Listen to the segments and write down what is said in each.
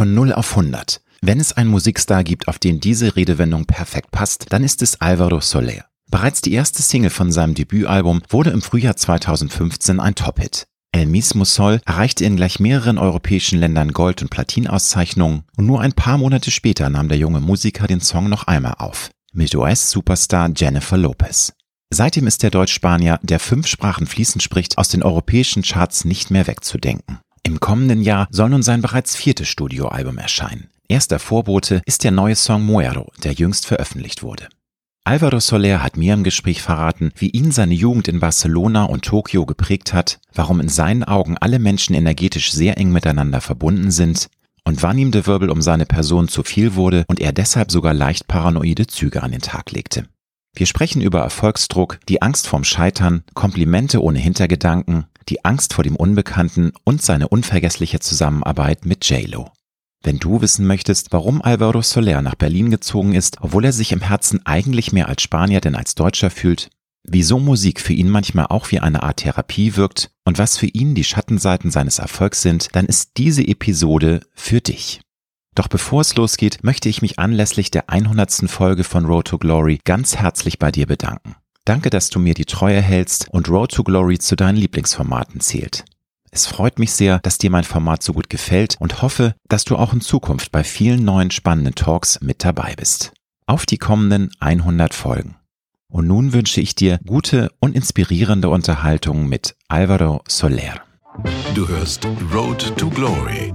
von 0 auf 100. Wenn es einen Musikstar gibt, auf den diese Redewendung perfekt passt, dann ist es Alvaro Soler. Bereits die erste Single von seinem Debütalbum wurde im Frühjahr 2015 ein Top-Hit. El Mismo Sol erreichte in gleich mehreren europäischen Ländern Gold- und Platinauszeichnungen und nur ein paar Monate später nahm der junge Musiker den Song noch einmal auf. Mit US-Superstar Jennifer Lopez. Seitdem ist der Deutsch-Spanier, der fünf Sprachen fließend spricht, aus den europäischen Charts nicht mehr wegzudenken. Im kommenden Jahr soll nun sein bereits viertes Studioalbum erscheinen. Erster Vorbote ist der neue Song Muero, der jüngst veröffentlicht wurde. Alvaro Soler hat mir im Gespräch verraten, wie ihn seine Jugend in Barcelona und Tokio geprägt hat, warum in seinen Augen alle Menschen energetisch sehr eng miteinander verbunden sind und wann ihm der Wirbel um seine Person zu viel wurde und er deshalb sogar leicht paranoide Züge an den Tag legte. Wir sprechen über Erfolgsdruck, die Angst vorm Scheitern, Komplimente ohne Hintergedanken, die Angst vor dem Unbekannten und seine unvergessliche Zusammenarbeit mit JLo. Wenn du wissen möchtest, warum Alvaro Soler nach Berlin gezogen ist, obwohl er sich im Herzen eigentlich mehr als Spanier denn als Deutscher fühlt, wieso Musik für ihn manchmal auch wie eine Art Therapie wirkt und was für ihn die Schattenseiten seines Erfolgs sind, dann ist diese Episode für dich. Doch bevor es losgeht, möchte ich mich anlässlich der 100. Folge von Road to Glory ganz herzlich bei dir bedanken. Danke, dass du mir die Treue hältst und Road to Glory zu deinen Lieblingsformaten zählt. Es freut mich sehr, dass dir mein Format so gut gefällt und hoffe, dass du auch in Zukunft bei vielen neuen spannenden Talks mit dabei bist. Auf die kommenden 100 Folgen. Und nun wünsche ich dir gute und inspirierende Unterhaltung mit Alvaro Soler. Du hörst Road to Glory.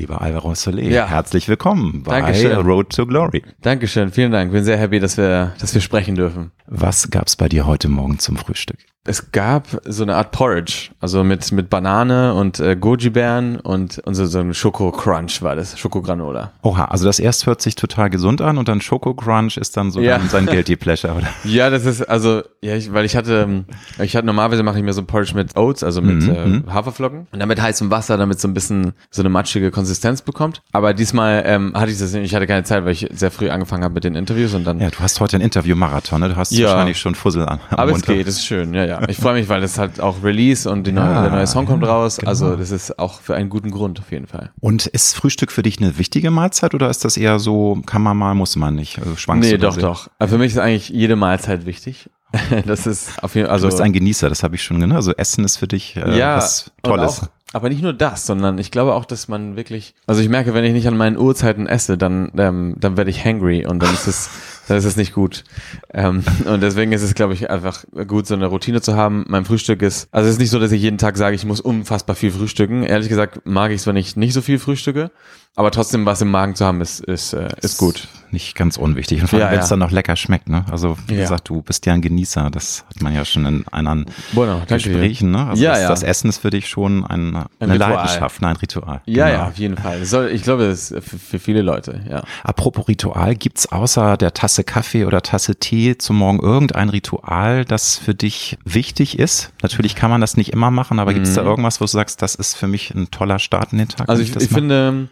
Lieber Alvaro Soler, Ja. herzlich willkommen bei Dankeschön. Road to Glory. Dankeschön, vielen Dank. Bin sehr happy, dass wir, dass wir sprechen dürfen. Was gab's bei dir heute Morgen zum Frühstück? Es gab so eine Art Porridge, also mit, mit Banane und äh, Goji-Beeren und, und so, so ein Schoko-Crunch war das, Schokogranola. Oha, also das erst hört sich total gesund an und dann Schoko Crunch ist dann so Ja. dann sein Guilty Pleasure, oder? Ja, das ist, also, ja, ich, weil ich hatte, ich hatte, normalerweise mache ich mir so ein Porridge mit Oats, also mit Mhm, äh, Haferflocken und dann mit heißem Wasser, damit so ein bisschen so eine matschige Konsistenz bekommt. Aber diesmal ähm, hatte ich das nicht, ich hatte keine Zeit, weil ich sehr früh angefangen habe mit den Interviews und dann Ja, du hast heute ein Interview-Marathon, ne? Du hast Ja. wahrscheinlich schon Fussel an. Aber es Mund. geht, es ist schön, ja, ja. Ich freue mich, weil das halt auch Release und die neue, Ja, der neue Song kommt ja, raus. genau. Also das ist auch für einen guten Grund auf jeden Fall. Und ist Frühstück für dich eine wichtige Mahlzeit oder ist das eher so, kann man mal, muss man nicht? Also schwankst nee, doch, doch. Also für mich ist eigentlich jede Mahlzeit wichtig. das ist auf jeden Fall, Also, also du bist ein Genießer, das habe ich schon genannt. Also Essen ist für dich äh, ja, was Tolles. Auch, aber nicht nur das, sondern ich glaube auch, dass man wirklich, also ich merke, wenn ich nicht an meinen Uhrzeiten esse, dann, ähm, dann werde ich hangry und dann ist es, dann ist es nicht gut. Ähm, und deswegen ist es, glaube ich, einfach gut, so eine Routine zu haben. Mein Frühstück ist, also es ist nicht so, dass ich jeden Tag sage, ich muss unfassbar viel frühstücken. Ehrlich gesagt mag ich es, wenn ich nicht so viel frühstücke, aber trotzdem was im Magen zu haben, ist, ist, äh, ist gut. Nicht ganz unwichtig. Und vor allem, Ja, wenn es ja. dann noch lecker schmeckt, ne? Also, wie Ja. gesagt, du bist ja ein Genießer. Das hat man ja schon in anderen Bueno. Gesprächen, ne? Also Ja, das, ja. das Essen ist für dich schon ein, eine Ritual. Leidenschaft, ne? ein Ritual. Ja, Genau. ja, auf jeden Fall. Soll, ich glaube, das ist für, für viele Leute, ja. Apropos Ritual, gibt's außer der Tasse Kaffee oder Tasse Tee zum Morgen irgendein Ritual, das für dich wichtig ist? Natürlich kann man das nicht immer machen, aber gibt's da irgendwas, wo du sagst, das ist für mich ein toller Start in den Tag? Mhm. Also ich, ich finde,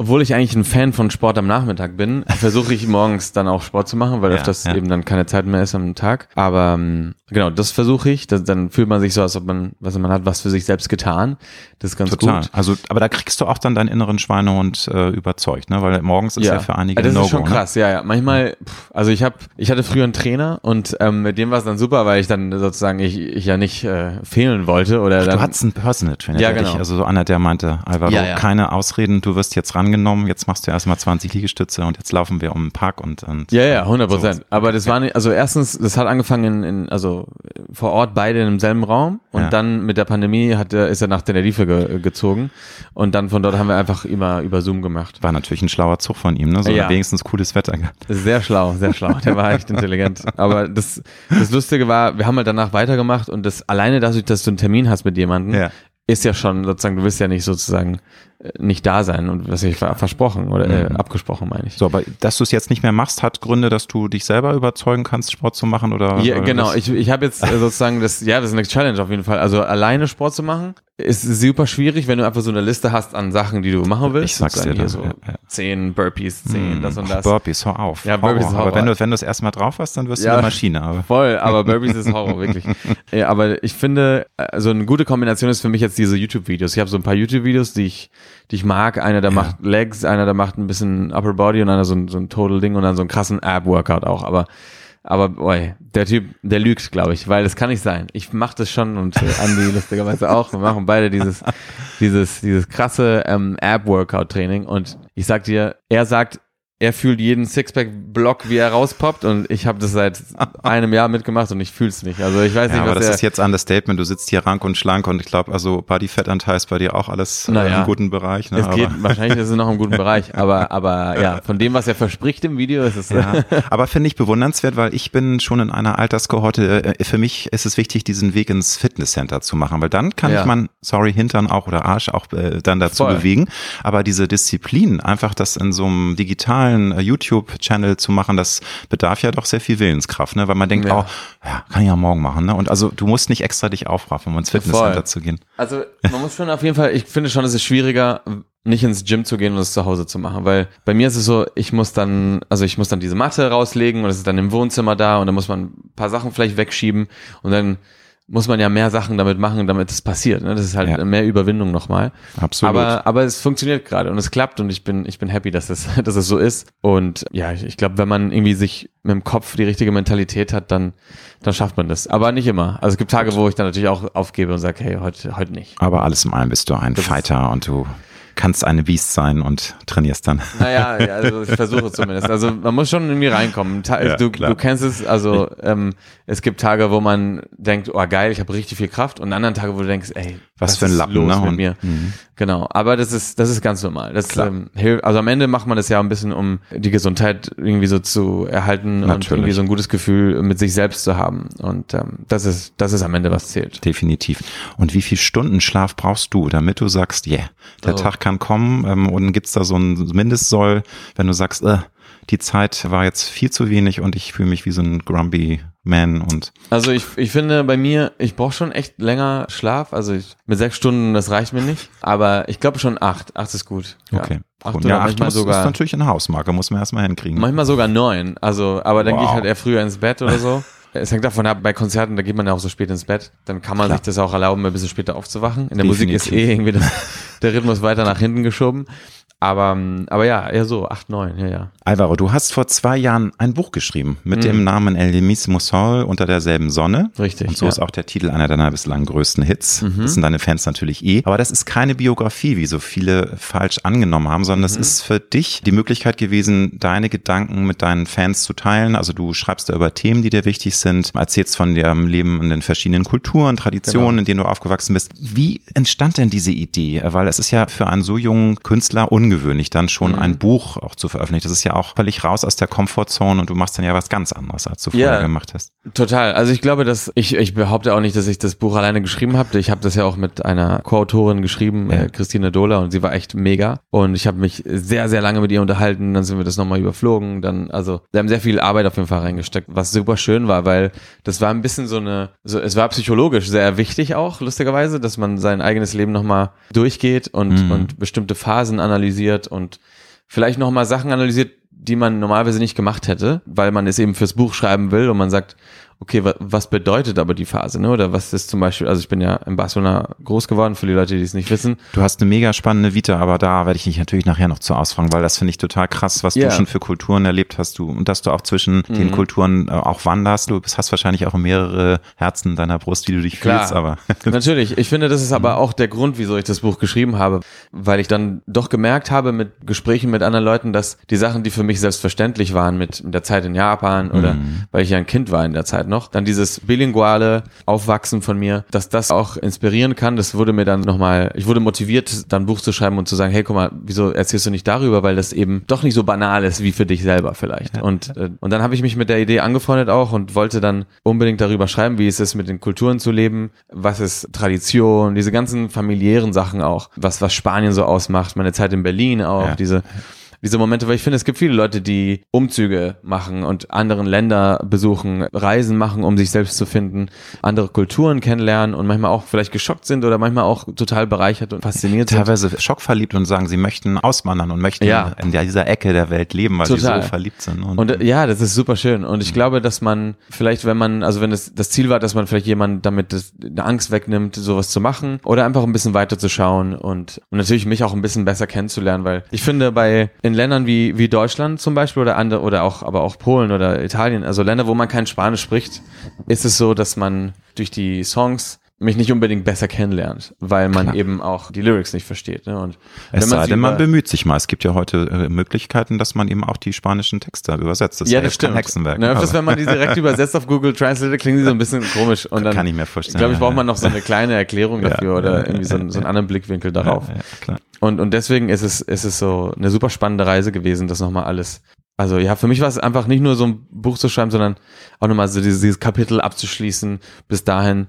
obwohl ich eigentlich ein Fan von Sport am Nachmittag bin, versuche ich morgens dann auch Sport zu machen, weil Ja, öfters ja. eben dann keine Zeit mehr ist am Tag. Aber ähm, genau, das versuche ich. Das, dann fühlt man sich so, als ob man, was man hat, was für sich selbst getan. Das ist ganz Total. gut. Also, aber da kriegst du auch dann deinen inneren Schweinehund äh, überzeugt, ne? Weil morgens ist ja, für einige das ein ist schon krass, ja, ja. Manchmal, pff, also ich habe, ich hatte früher einen Trainer und ähm, mit dem war es dann super, weil ich dann sozusagen ich, ich ja nicht äh, fehlen wollte oder Ne? dann. Du hattest einen Personal Trainer, Ja, der dich, genau. also so einer, der meinte, Alvaro, Ja, ja. keine Ausreden, du wirst jetzt rangenommen, jetzt machst du erstmal 20 Liegestütze und jetzt laufen wir um den Park und, und Ja, ja, 100 Prozent. Aber das war nicht, also erstens, das hat angefangen in, in also vor Ort beide im selben Raum und Ja. dann mit der Pandemie hat er, ist er nach Tenerife ge, gezogen und dann von dort haben wir einfach immer über Zoom gemacht. War natürlich ein schlauer Zug von ihm, ne? So Ja. wenigstens cooles Wetter gehabt. Sehr schlau, sehr schlau. Der war echt intelligent. Aber das, das Lustige war, wir haben halt danach weitergemacht und das alleine dadurch, dass du einen Termin hast mit jemandem, Ja. Ist ja schon sozusagen, du willst ja nicht sozusagen äh, nicht da sein und was ich versprochen oder äh, Mhm. abgesprochen meine ich. So, aber dass du es jetzt nicht mehr machst, hat Gründe, dass du dich selber überzeugen kannst, Sport zu machen oder? Ja, oder genau. das- Ich, ich habe jetzt äh, sozusagen das, ja, das ist eine Challenge auf jeden Fall. Also alleine Sport zu machen ist super schwierig, wenn du einfach so eine Liste hast an Sachen, die du machen willst. Ich sag's dir dann, so ja, ja. zehn Burpees, zehn, Hm, das und das. Burpees, hör auf. Ja, Burpees ist Aber Horror. wenn du, wenn du es erstmal drauf hast, dann wirst du Ja. eine Maschine. Aber Voll, aber Burpees ist Horror, wirklich. Ja, aber ich finde, also eine gute Kombination ist für mich jetzt diese YouTube-Videos. Ich habe so ein paar YouTube-Videos, die ich, die ich mag. Einer, der macht Legs, einer, der macht ein bisschen Upper Body und einer so ein, so ein Total-Ding und dann so einen krassen Ab-Workout auch. Aber, aber, boy, der Typ, der lügt, glaube ich, weil das kann nicht sein. Ich mache das schon und äh, Andi lustigerweise auch. Wir machen beide dieses, dieses, dieses krasse ähm, Ab-Workout-Training und ich sag dir, er sagt, er fühlt jeden Sixpack-Block, wie er rauspoppt und ich habe das seit einem Jahr mitgemacht und ich fühle es nicht. Also ich weiß ja, nicht, aber was das er, ist jetzt Understatement. Du sitzt hier rank und schlank und ich glaube, also Bodyfettanteil ist bei dir auch alles äh, Naja. im guten Bereich. Ne? es geht, aber, wahrscheinlich ist es noch im guten Bereich, aber, aber ja, von dem, was er verspricht im Video, ist es, ja, aber finde ich bewundernswert, weil ich bin schon in einer Alterskohorte. äh, Für mich ist es wichtig, diesen Weg ins Fitnesscenter zu machen, weil dann kann Ja. ich man, sorry, Hintern auch oder Arsch auch äh, dann dazu Voll. bewegen. Aber diese Disziplin, einfach das in so einem digitalen äh, YouTube-Channel zu machen, das bedarf ja doch sehr viel Willenskraft, ne? Weil man denkt, Ja. oh, ja, kann ich ja morgen machen, ne? Und also du musst nicht extra dich aufraffen, um ins Fitnesscenter Voll. zu gehen. Also man muss schon auf jeden Fall, ich finde schon, es ist schwieriger, nicht ins Gym zu gehen und es zu Hause zu machen, weil bei mir ist es so, ich muss dann, also ich muss dann diese Matte rauslegen und es ist dann im Wohnzimmer da und dann muss man ein paar Sachen vielleicht wegschieben und dann muss man ja mehr Sachen damit machen, damit es passiert. Ne? Das ist halt Ja. mehr Überwindung nochmal. Absolut. Aber, aber es funktioniert gerade und es klappt und ich bin, ich bin happy, dass es, dass es so ist. Und ja, ich, ich glaube, wenn man irgendwie sich mit dem Kopf die richtige Mentalität hat, dann, dann schafft man das. Aber nicht immer. Also es gibt Tage, wo ich dann natürlich auch aufgebe und sage, hey, heute, heute nicht. Aber alles im allem bist du ein Das Fighter und du kannst eine Beast sein und trainierst dann. Naja, ja, also ich versuche zumindest. Also man muss schon irgendwie reinkommen. Ta Ja, du, kennst es, also ähm, es gibt Tage, wo man denkt, oh geil, ich habe richtig viel Kraft und anderen Tage, wo du denkst, ey, Was was für ein Lappen, los ne? mit Und- mir? Mhm. Genau, aber das ist das ist ganz normal. Das Klar. ähm, hilft, also am Ende macht man das ja ein bisschen, um die Gesundheit irgendwie so zu erhalten und Natürlich. irgendwie so ein gutes Gefühl mit sich selbst zu haben. Und ähm, das ist das ist am Ende was zählt. Definitiv. Und wie viel Stunden Schlaf brauchst du, damit du sagst, yeah, der Oh. Tag kann kommen ähm, und gibt's da so ein Mindestsoll, wenn du sagst, äh, die Zeit war jetzt viel zu wenig und ich fühle mich wie so ein grumpy Man und Also ich, ich finde bei mir, ich brauche schon echt länger Schlaf. Also ich, mit sechs Stunden, das reicht mir nicht. Aber ich glaube schon acht. Acht ist gut. Ja. okay. Acht Gut. oder ja, acht muss, ist sogar, natürlich eine Hausmarke, muss man erstmal hinkriegen. manchmal sogar neun. Also, aber dann gehe ich Wow. halt eher früher ins Bett oder so. Es hängt davon ab, bei Konzerten, da geht man ja auch so spät ins Bett. Dann kann man Klar. sich das auch erlauben, ein bisschen später aufzuwachen. In der Musik ist Definitiv. eh irgendwie das, der Rhythmus weiter nach hinten geschoben. Aber, ähm, aber ja, eher so, acht, neun, ja, ja. Alvaro, du hast vor zwei Jahren ein Buch geschrieben mit Mhm. dem Namen El mismo Sol unter derselben Sonne. Richtig. Und so ja. ist auch der Titel einer deiner bislang größten Hits. Mhm. Das sind deine Fans natürlich eh. Aber das ist keine Biografie, wie so viele falsch angenommen haben, sondern es Mhm. ist für dich die Möglichkeit gewesen, deine Gedanken mit deinen Fans zu teilen. Also du schreibst da über Themen, die dir wichtig sind, erzählst von deinem Leben in den verschiedenen Kulturen, Traditionen, Genau. in denen du aufgewachsen bist. Wie entstand denn diese Idee? Weil es ist ja für einen so jungen Künstler ungewöhnlich, dann schon Mhm. ein Buch auch zu veröffentlichen. Das ist ja auch völlig raus aus der Komfortzone und du machst dann ja was ganz anderes, als du vorher Ja. gemacht hast. Total. Also ich glaube, dass ich, ich behaupte auch nicht, dass ich das Buch alleine geschrieben habe. Ich habe das ja auch mit einer Co-Autorin geschrieben, Ja. äh, Christine Dohler, und sie war echt mega. Und ich habe mich sehr, sehr lange mit ihr unterhalten. Dann sind wir das nochmal überflogen. Dann, also, wir haben sehr viel Arbeit auf jeden Fall reingesteckt, was super schön war, weil das war ein bisschen so eine, so, es war psychologisch sehr wichtig auch, lustigerweise, dass man sein eigenes Leben nochmal durchgeht und, Mhm. und bestimmte Phasen analysiert und vielleicht nochmal Sachen analysiert, die man normalerweise nicht gemacht hätte, weil man es eben fürs Buch schreiben will und man sagt, okay, wa was bedeutet aber die Phase, ne? Oder was ist zum Beispiel, also ich bin ja in Barcelona groß geworden, für die Leute, die es nicht wissen. Du hast eine mega spannende Vita, aber da werde ich dich natürlich nachher noch zu ausfragen, weil das finde ich total krass, was Ja. du schon für Kulturen erlebt hast du und dass du auch zwischen den Mhm. Kulturen äh, auch wanderst. Du hast wahrscheinlich auch mehrere Herzen in deiner Brust, wie du dich Klar. fühlst, aber Natürlich, ich finde, das ist aber auch der Grund, wieso ich das Buch geschrieben habe, weil ich dann doch gemerkt habe mit Gesprächen mit anderen Leuten, dass die Sachen, die für mich selbstverständlich waren mit, mit der Zeit in Japan oder Mhm. weil ich ja ein Kind war in der Zeit noch. Dann dieses bilinguale Aufwachsen von mir, dass das auch inspirieren kann. Das wurde mir dann nochmal, ich wurde motiviert, dann ein Buch zu schreiben und zu sagen, hey, guck mal, wieso erzählst du nicht darüber, weil das eben doch nicht so banal ist wie für dich selber vielleicht. Ja. Und, äh, und dann habe ich mich mit der Idee angefreundet auch und wollte dann unbedingt darüber schreiben, wie es ist, mit den Kulturen zu leben, was ist Tradition, diese ganzen familiären Sachen auch, was, was Spanien so ausmacht, meine Zeit in Berlin auch, ja. diese diese Momente, weil ich finde, es gibt viele Leute, die Umzüge machen und anderen Länder besuchen, Reisen machen, um sich selbst zu finden, andere Kulturen kennenlernen und manchmal auch vielleicht geschockt sind oder manchmal auch total bereichert und fasziniert Teilweise sind. Teilweise schockverliebt und sagen, sie möchten auswandern und möchten ja. in dieser Ecke der Welt leben, weil total. sie so verliebt sind. Und, und, ja, das ist super schön. Und ich glaube, dass man vielleicht, wenn man, also wenn es das Ziel war, dass man vielleicht jemand damit das, eine Angst wegnimmt, sowas zu machen oder einfach ein bisschen weiter zu schauen und, und natürlich mich auch ein bisschen besser kennenzulernen, weil ich finde bei in Ländern wie, wie Deutschland zum Beispiel oder andere, oder auch, aber auch Polen oder Italien, also Länder, wo man kein Spanisch spricht, ist es so, dass man durch die Songs mich nicht unbedingt besser kennenlernt, weil man Klar. eben auch die Lyrics nicht versteht. Ne? Und es sei denn, man bemüht sich mal. Es gibt ja heute äh, Möglichkeiten, dass man eben auch die spanischen Texte übersetzt. Das ja, das stimmt. Hexenwerk. Ne, öfters, wenn man die direkt übersetzt auf Google Translate, klingen die so ein bisschen komisch. Und dann, Kann ich mir vorstellen. Ich glaube, ich brauche mal noch so eine kleine Erklärung dafür ja, oder irgendwie so, so einen anderen Blickwinkel darauf. Ja. Und, und deswegen ist es, ist es so eine super spannende Reise gewesen, das nochmal alles also ja, für mich war es einfach nicht nur so ein Buch zu schreiben, sondern auch nochmal so dieses, dieses Kapitel abzuschließen bis dahin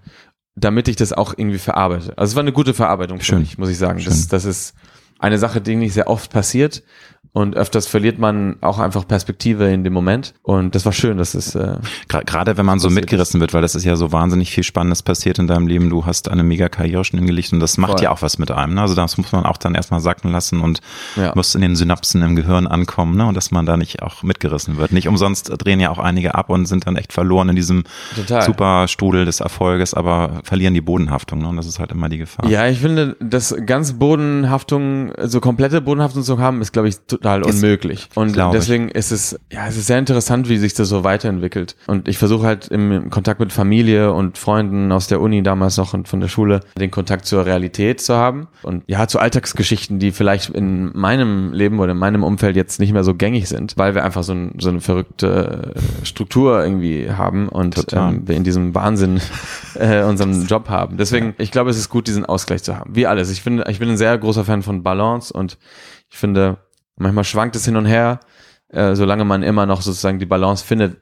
damit ich das auch irgendwie verarbeite. Also es war eine gute Verarbeitung für Schön. mich, muss ich sagen. Das, das ist eine Sache, die nicht sehr oft passiert. Und öfters verliert man auch einfach Perspektive in dem Moment. Und das war schön, dass es. Äh, Gerade wenn man so mitgerissen ist. wird, weil das ist ja so wahnsinnig viel Spannendes passiert in deinem Leben. Du hast eine mega Karriere schon hingelegt und das macht Voll. ja auch was mit einem. Ne? Also das muss man auch dann erstmal sacken lassen und ja. muss in den Synapsen im Gehirn ankommen, ne? Und dass man da nicht auch mitgerissen wird. Nicht umsonst drehen ja auch einige ab und sind dann echt verloren in diesem Total. super Strudel des Erfolges, aber verlieren die Bodenhaftung. Ne? Und das ist halt immer die Gefahr. Ja, ich finde, das ganz Bodenhaftung, so komplette Bodenhaftung zu haben, ist, glaube ich, total unmöglich. Und deswegen ich. ist es, ja, es ist sehr interessant, wie sich das so weiterentwickelt. Und ich versuche halt im, Kontakt mit Familie und Freunden aus der Uni damals noch und von der Schule den Kontakt zur Realität zu haben. Und ja, zu Alltagsgeschichten, die vielleicht in meinem Leben oder in meinem Umfeld jetzt nicht mehr so gängig sind, weil wir einfach so, ein, so eine verrückte Struktur irgendwie haben und ähm, wir in diesem Wahnsinn äh, unseren Job haben. Deswegen, ich glaube, es ist gut, diesen Ausgleich zu haben. Wie alles. Ich finde, ich bin ein sehr großer Fan von Balance und ich finde, Manchmal schwankt es hin und her, äh, solange man immer noch sozusagen die Balance findet.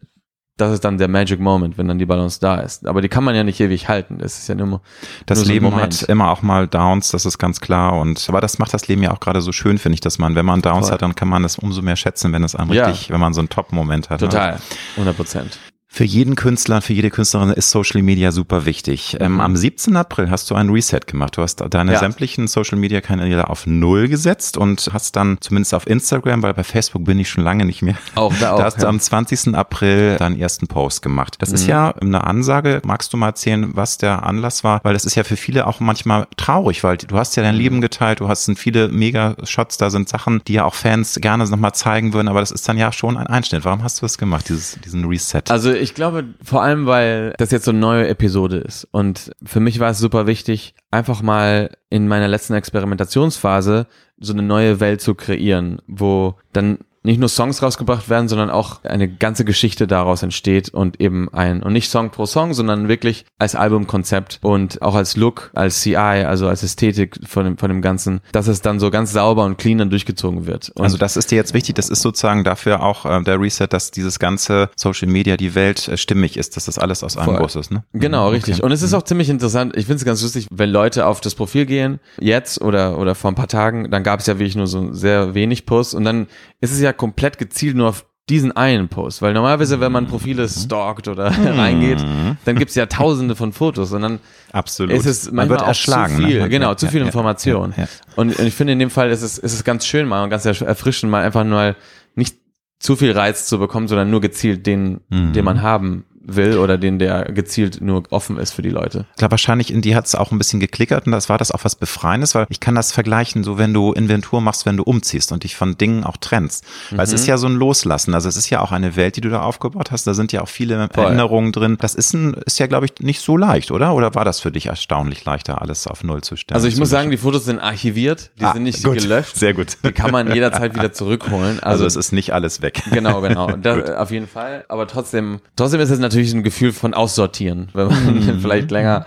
Das ist dann der Magic Moment, wenn dann die Balance da ist. Aber die kann man ja nicht ewig halten. Das ist ja nur Das nur Leben so hat immer auch mal Downs, das ist ganz klar. Und aber das macht das Leben ja auch gerade so schön, finde ich, dass man, wenn man Downs Voll. hat, dann kann man es umso mehr schätzen, wenn es einem ja. richtig, wenn man so einen Top-Moment hat. Ne? Total, 100 Prozent. Für jeden Künstler, für jede Künstlerin ist Social Media super wichtig. Ähm, mhm. am 17. April hast du ein Reset gemacht. Du hast deine ja. sämtlichen Social Media Kanäle auf Null gesetzt und hast dann zumindest auf Instagram, weil bei Facebook bin ich schon lange nicht mehr. Auch da, auch, da hast ja. du am 20. April deinen ersten Post gemacht. Das mhm. ist ja eine Ansage. Magst du mal erzählen, was der Anlass war? Weil das ist ja für viele auch manchmal traurig, weil du hast ja dein mhm. Leben geteilt, du hast sind viele Mega-Shots, da sind Sachen, die ja auch Fans gerne nochmal zeigen würden, aber das ist dann ja schon ein Einschnitt. Warum hast du das gemacht, dieses, diesen Reset? Also ich glaube vor allem, weil das jetzt so eine neue Episode ist. Und für mich war es super wichtig, einfach mal in meiner letzten Experimentationsphase so eine neue Welt zu kreieren, wo dann nicht nur Songs rausgebracht werden, sondern auch eine ganze Geschichte daraus entsteht und eben ein, und nicht Song pro Song, sondern wirklich als Albumkonzept und auch als Look, als CI, also als Ästhetik von dem, von dem Ganzen, dass es dann so ganz sauber und clean dann durchgezogen wird. Und also das ist dir jetzt wichtig, das ist sozusagen dafür auch äh, der Reset, dass dieses ganze Social Media, die Welt äh, stimmig ist, dass das alles aus einem Guss ist, ne? Genau, mhm, richtig. Und es ist mhm. auch ziemlich interessant, ich finde es ganz lustig, wenn Leute auf das Profil gehen, jetzt oder, oder vor ein paar Tagen, dann gab es ja wirklich nur so sehr wenig Posts und dann ist es ja komplett gezielt nur auf diesen einen Post, weil normalerweise, wenn man Profile mhm. stalkt oder mhm. reingeht, dann gibt's ja tausende von Fotos und dann Absolut. ist es manchmal man wird erschlagen, zu viel, genau, zu viel ja, Information. Ja, ja, und, und, ich finde in dem Fall ist es, ist es ganz schön mal und ganz erfrischend mal einfach nur nicht zu viel Reiz zu bekommen, sondern nur gezielt den, mhm. den man haben will oder den, der gezielt nur offen ist für die Leute. Ich glaube, wahrscheinlich in die hat es auch ein bisschen geklickert und das war das auch was Befreiendes, weil ich kann das vergleichen, so wenn du Inventur machst, wenn du umziehst und dich von Dingen auch trennst. Weil mhm. es ist ja so ein Loslassen. Also es ist ja auch eine Welt, die du da aufgebaut hast. Da sind ja auch viele Voll. Erinnerungen drin. Das ist, ein, ist ja, glaube ich, nicht so leicht, oder? Oder war das für dich erstaunlich leichter, alles auf Null zu stellen? Also ich muss sagen, die Fotos sind archiviert, die ah, sind nicht gut. gelöscht. Sehr gut. Die kann man jederzeit wieder zurückholen. Also, also es ist nicht alles weg. Genau, genau. Das, auf jeden Fall. Aber trotzdem, trotzdem ist es natürlich natürlich ein Gefühl von Aussortieren, wenn man Mhm. vielleicht länger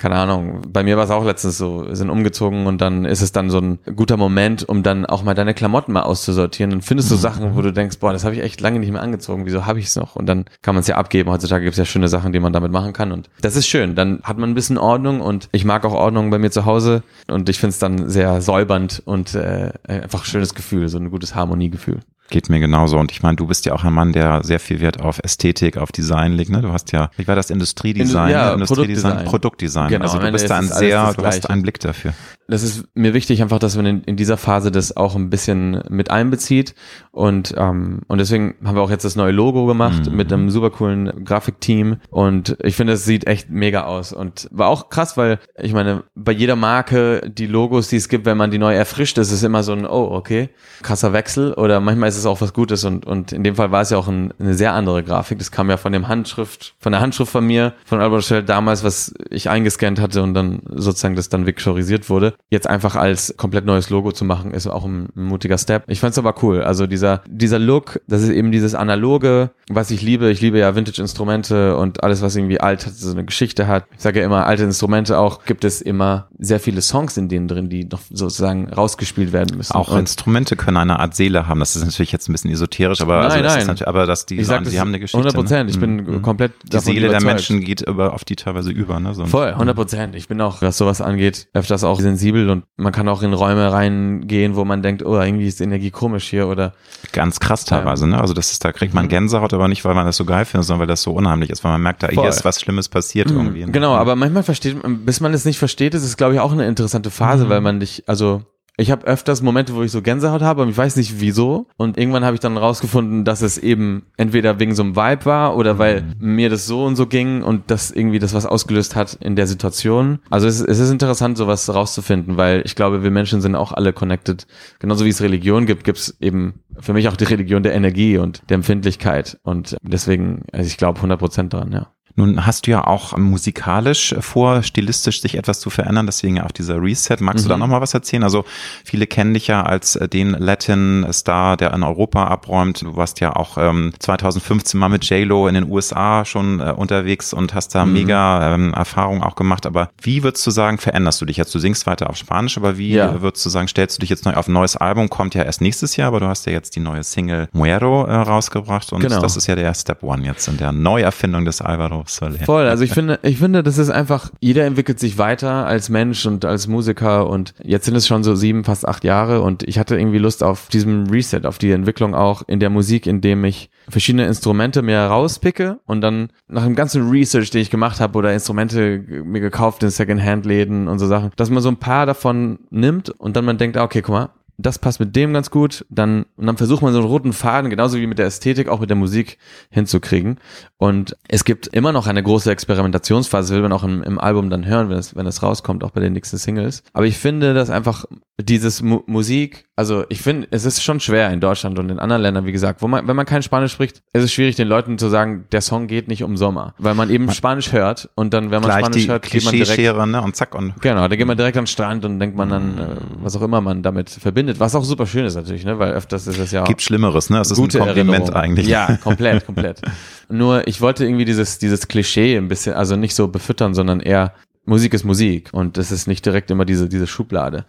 keine Ahnung, bei mir war es auch letztens so, sind umgezogen und dann ist es dann so ein guter Moment, um dann auch mal deine Klamotten mal auszusortieren. Dann findest du Mhm. Sachen, wo du denkst, boah, das habe ich echt lange nicht mehr angezogen, wieso habe ich es noch? Und dann kann man es ja abgeben. Heutzutage gibt es ja schöne Sachen, die man damit machen kann und das ist schön. Dann hat man ein bisschen Ordnung und ich mag auch Ordnung bei mir zu Hause und ich finde es dann sehr säubernd und äh, einfach ein schönes Gefühl, so ein gutes Harmoniegefühl. Geht mir genauso. Und ich meine, du bist ja auch ein Mann, der sehr viel Wert auf Ästhetik, auf Design legt. Ne? Du hast ja, wie war das, Industriedesign, Ja, ne? Industriedesign, Produktdesign. Produktdesign. Genau, also du bist da ein sehr, du hast einen Blick dafür. das ist mir wichtig einfach, dass man in, in dieser Phase das auch ein bisschen mit einbezieht und ähm, und deswegen haben wir auch jetzt das neue Logo gemacht Mhm. mit einem super coolen Grafikteam und ich finde, es sieht echt mega aus und war auch krass, weil ich meine, bei jeder Marke die Logos, die es gibt, wenn man die neu erfrischt, ist es immer so ein oh okay krasser Wechsel oder manchmal ist es auch was Gutes und und in dem Fall war es ja auch ein, eine sehr andere Grafik. Das kam ja von dem Handschrift, von der Handschrift von mir, von Albert Schell damals, was ich eingescannt hatte und dann sozusagen das dann vektorisiert wurde. Jetzt einfach als komplett neues Logo zu machen, ist auch ein, ein mutiger Step. Ich fand's aber cool. Also dieser, dieser Look, das ist eben dieses analoge, was ich liebe. Ich liebe ja Vintage-Instrumente und alles, was irgendwie alt hat, so eine Geschichte hat. Ich sage ja immer, alte Instrumente auch, gibt es immer sehr viele Songs in denen drin, die noch sozusagen rausgespielt werden müssen. Auch und Instrumente können eine Art Seele haben. Das ist natürlich jetzt ein bisschen esoterisch, aber, Nein, also nein. Ist aber dass die, ich so, sag, die das haben eine Geschichte. 100 Prozent. Ich ne? bin Mhm. komplett Die Seele der überzeugt. Menschen geht über auf die teilweise über. Ne? So Voll, 100 Prozent. Ich bin auch, was sowas angeht, öfters auch sensibel und man kann auch in Räume reingehen, wo man denkt, oh, irgendwie ist die Energie komisch hier oder Ganz krass teilweise, Ähm, ne? Also das ist, da kriegt man mhm. Gänsehaut, aber nicht, weil man das so geil findet, sondern weil das so unheimlich ist, weil man merkt, da Voll. hier ist was Schlimmes passiert irgendwie. ne? Genau, aber manchmal versteht man, bis man es nicht versteht, ist es, glaube ich, auch eine interessante Phase, Mhm. weil man dich, also ich habe öfters Momente, wo ich so Gänsehaut habe, und ich weiß nicht wieso. Und irgendwann habe ich dann rausgefunden, dass es eben entweder wegen so einem Vibe war oder weil Mhm. mir das so und so ging und das irgendwie das was ausgelöst hat in der Situation. Also es, es ist interessant, sowas rauszufinden, weil ich glaube, wir Menschen sind auch alle connected. Genauso wie es Religion gibt, gibt es eben für mich auch die Religion der Energie und der Empfindlichkeit. Und deswegen, also ich glaube 100 Prozent daran, ja. Nun hast du ja auch musikalisch vor, stilistisch sich etwas zu verändern, deswegen ja auch dieser Reset. Magst du da Mhm. noch mal was erzählen? Also viele kennen dich ja als äh, den Latin-Star, der in Europa abräumt. Du warst ja auch ähm, 2015 mal mit J-Lo in den USA schon äh, unterwegs und hast da Mhm. mega ähm, Erfahrungen auch gemacht. Aber wie würdest du sagen, veränderst du dich jetzt? Du singst weiter auf Spanisch, aber wie Ja. würdest du sagen, stellst du dich jetzt neu auf ein neues Album? Kommt ja erst nächstes Jahr, aber du hast ja jetzt die neue Single Muero äh, rausgebracht und Genau. das ist ja der Step One jetzt in der Neuerfindung des Alvaro Soler. Voll, also ich finde, ich finde, das ist einfach, jeder entwickelt sich weiter als Mensch und als Musiker und jetzt sind es schon so sieben, fast acht Jahre und ich hatte irgendwie Lust auf diesem Reset, auf die Entwicklung auch in der Musik, indem ich verschiedene Instrumente mir rauspicke und dann nach dem ganzen Research, den ich gemacht habe oder Instrumente mir gekauft in Secondhand-Läden und so Sachen, dass man so ein paar davon nimmt und dann man denkt, ah, okay, guck mal, das passt mit dem ganz gut, dann, und dann versucht man so einen roten Faden, genauso wie mit der Ästhetik, auch mit der Musik hinzukriegen. Und es gibt immer noch eine große Experimentationsphase, will man auch im, im Album dann hören, wenn es, wenn es rauskommt, auch bei den nächsten Singles. Aber ich finde, dass einfach dieses Mu Musik, also ich finde, es ist schon schwer in Deutschland und in anderen Ländern, wie gesagt, wo man, wenn man kein Spanisch spricht, ist es schwierig, den Leuten zu sagen, der Song geht nicht um Sommer, weil man eben Spanisch hört und dann, wenn man Gleich Spanisch hört, geht man direkt Klischeeschere, ne? Und zack und Genau, da geht man direkt an den Strand und denkt man dann, äh, was auch immer man damit verbindet, was auch super schön ist natürlich, ne, weil öfters ist es ja gibt Schlimmeres, ne? Es ist ein Kompliment Erinnerung. eigentlich. Ja, komplett, komplett. Nur ich wollte irgendwie dieses dieses Klischee ein bisschen, also nicht so befüttern, sondern eher Musik ist Musik und es ist nicht direkt immer diese diese Schublade.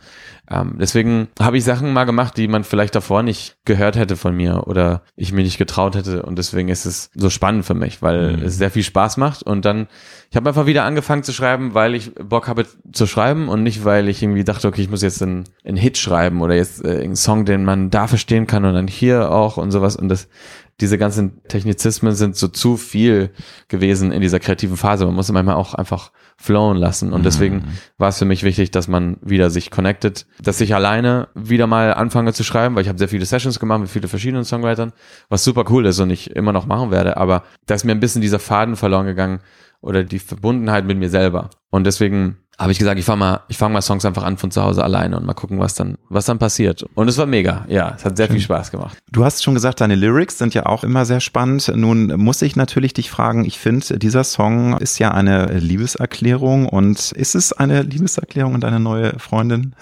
Ähm, deswegen habe ich Sachen mal gemacht, die man vielleicht davor nicht gehört hätte von mir oder ich mir nicht getraut hätte und deswegen ist es so spannend für mich, weil Mhm. es sehr viel Spaß macht und dann ich habe einfach wieder angefangen zu schreiben, weil ich Bock habe zu schreiben und nicht weil ich irgendwie dachte, okay, ich muss jetzt einen, einen Hit schreiben oder jetzt äh, einen Song, den man da verstehen kann und dann hier auch und sowas und das diese ganzen Technizismen sind so zu viel gewesen in dieser kreativen Phase. Man muss manchmal auch einfach flowen lassen. Und deswegen war es für mich wichtig, dass man wieder sich connected, dass ich alleine wieder mal anfange zu schreiben, weil ich habe sehr viele Sessions gemacht mit vielen verschiedenen Songwritern, was super cool ist und ich immer noch machen werde. Aber da ist mir ein bisschen dieser Faden verloren gegangen oder die Verbundenheit mit mir selber. Und deswegen habe ich gesagt, ich fange mal, ich fange mal Songs einfach an von zu Hause alleine und mal gucken, was dann, was dann passiert. Und es war mega. Ja, es hat sehr viel Spaß gemacht. Du hast schon gesagt, deine Lyrics sind ja auch immer sehr spannend. Nun muss ich natürlich dich fragen, ich finde, dieser Song ist ja eine Liebeserklärung und ist es eine Liebeserklärung an deine neue Freundin?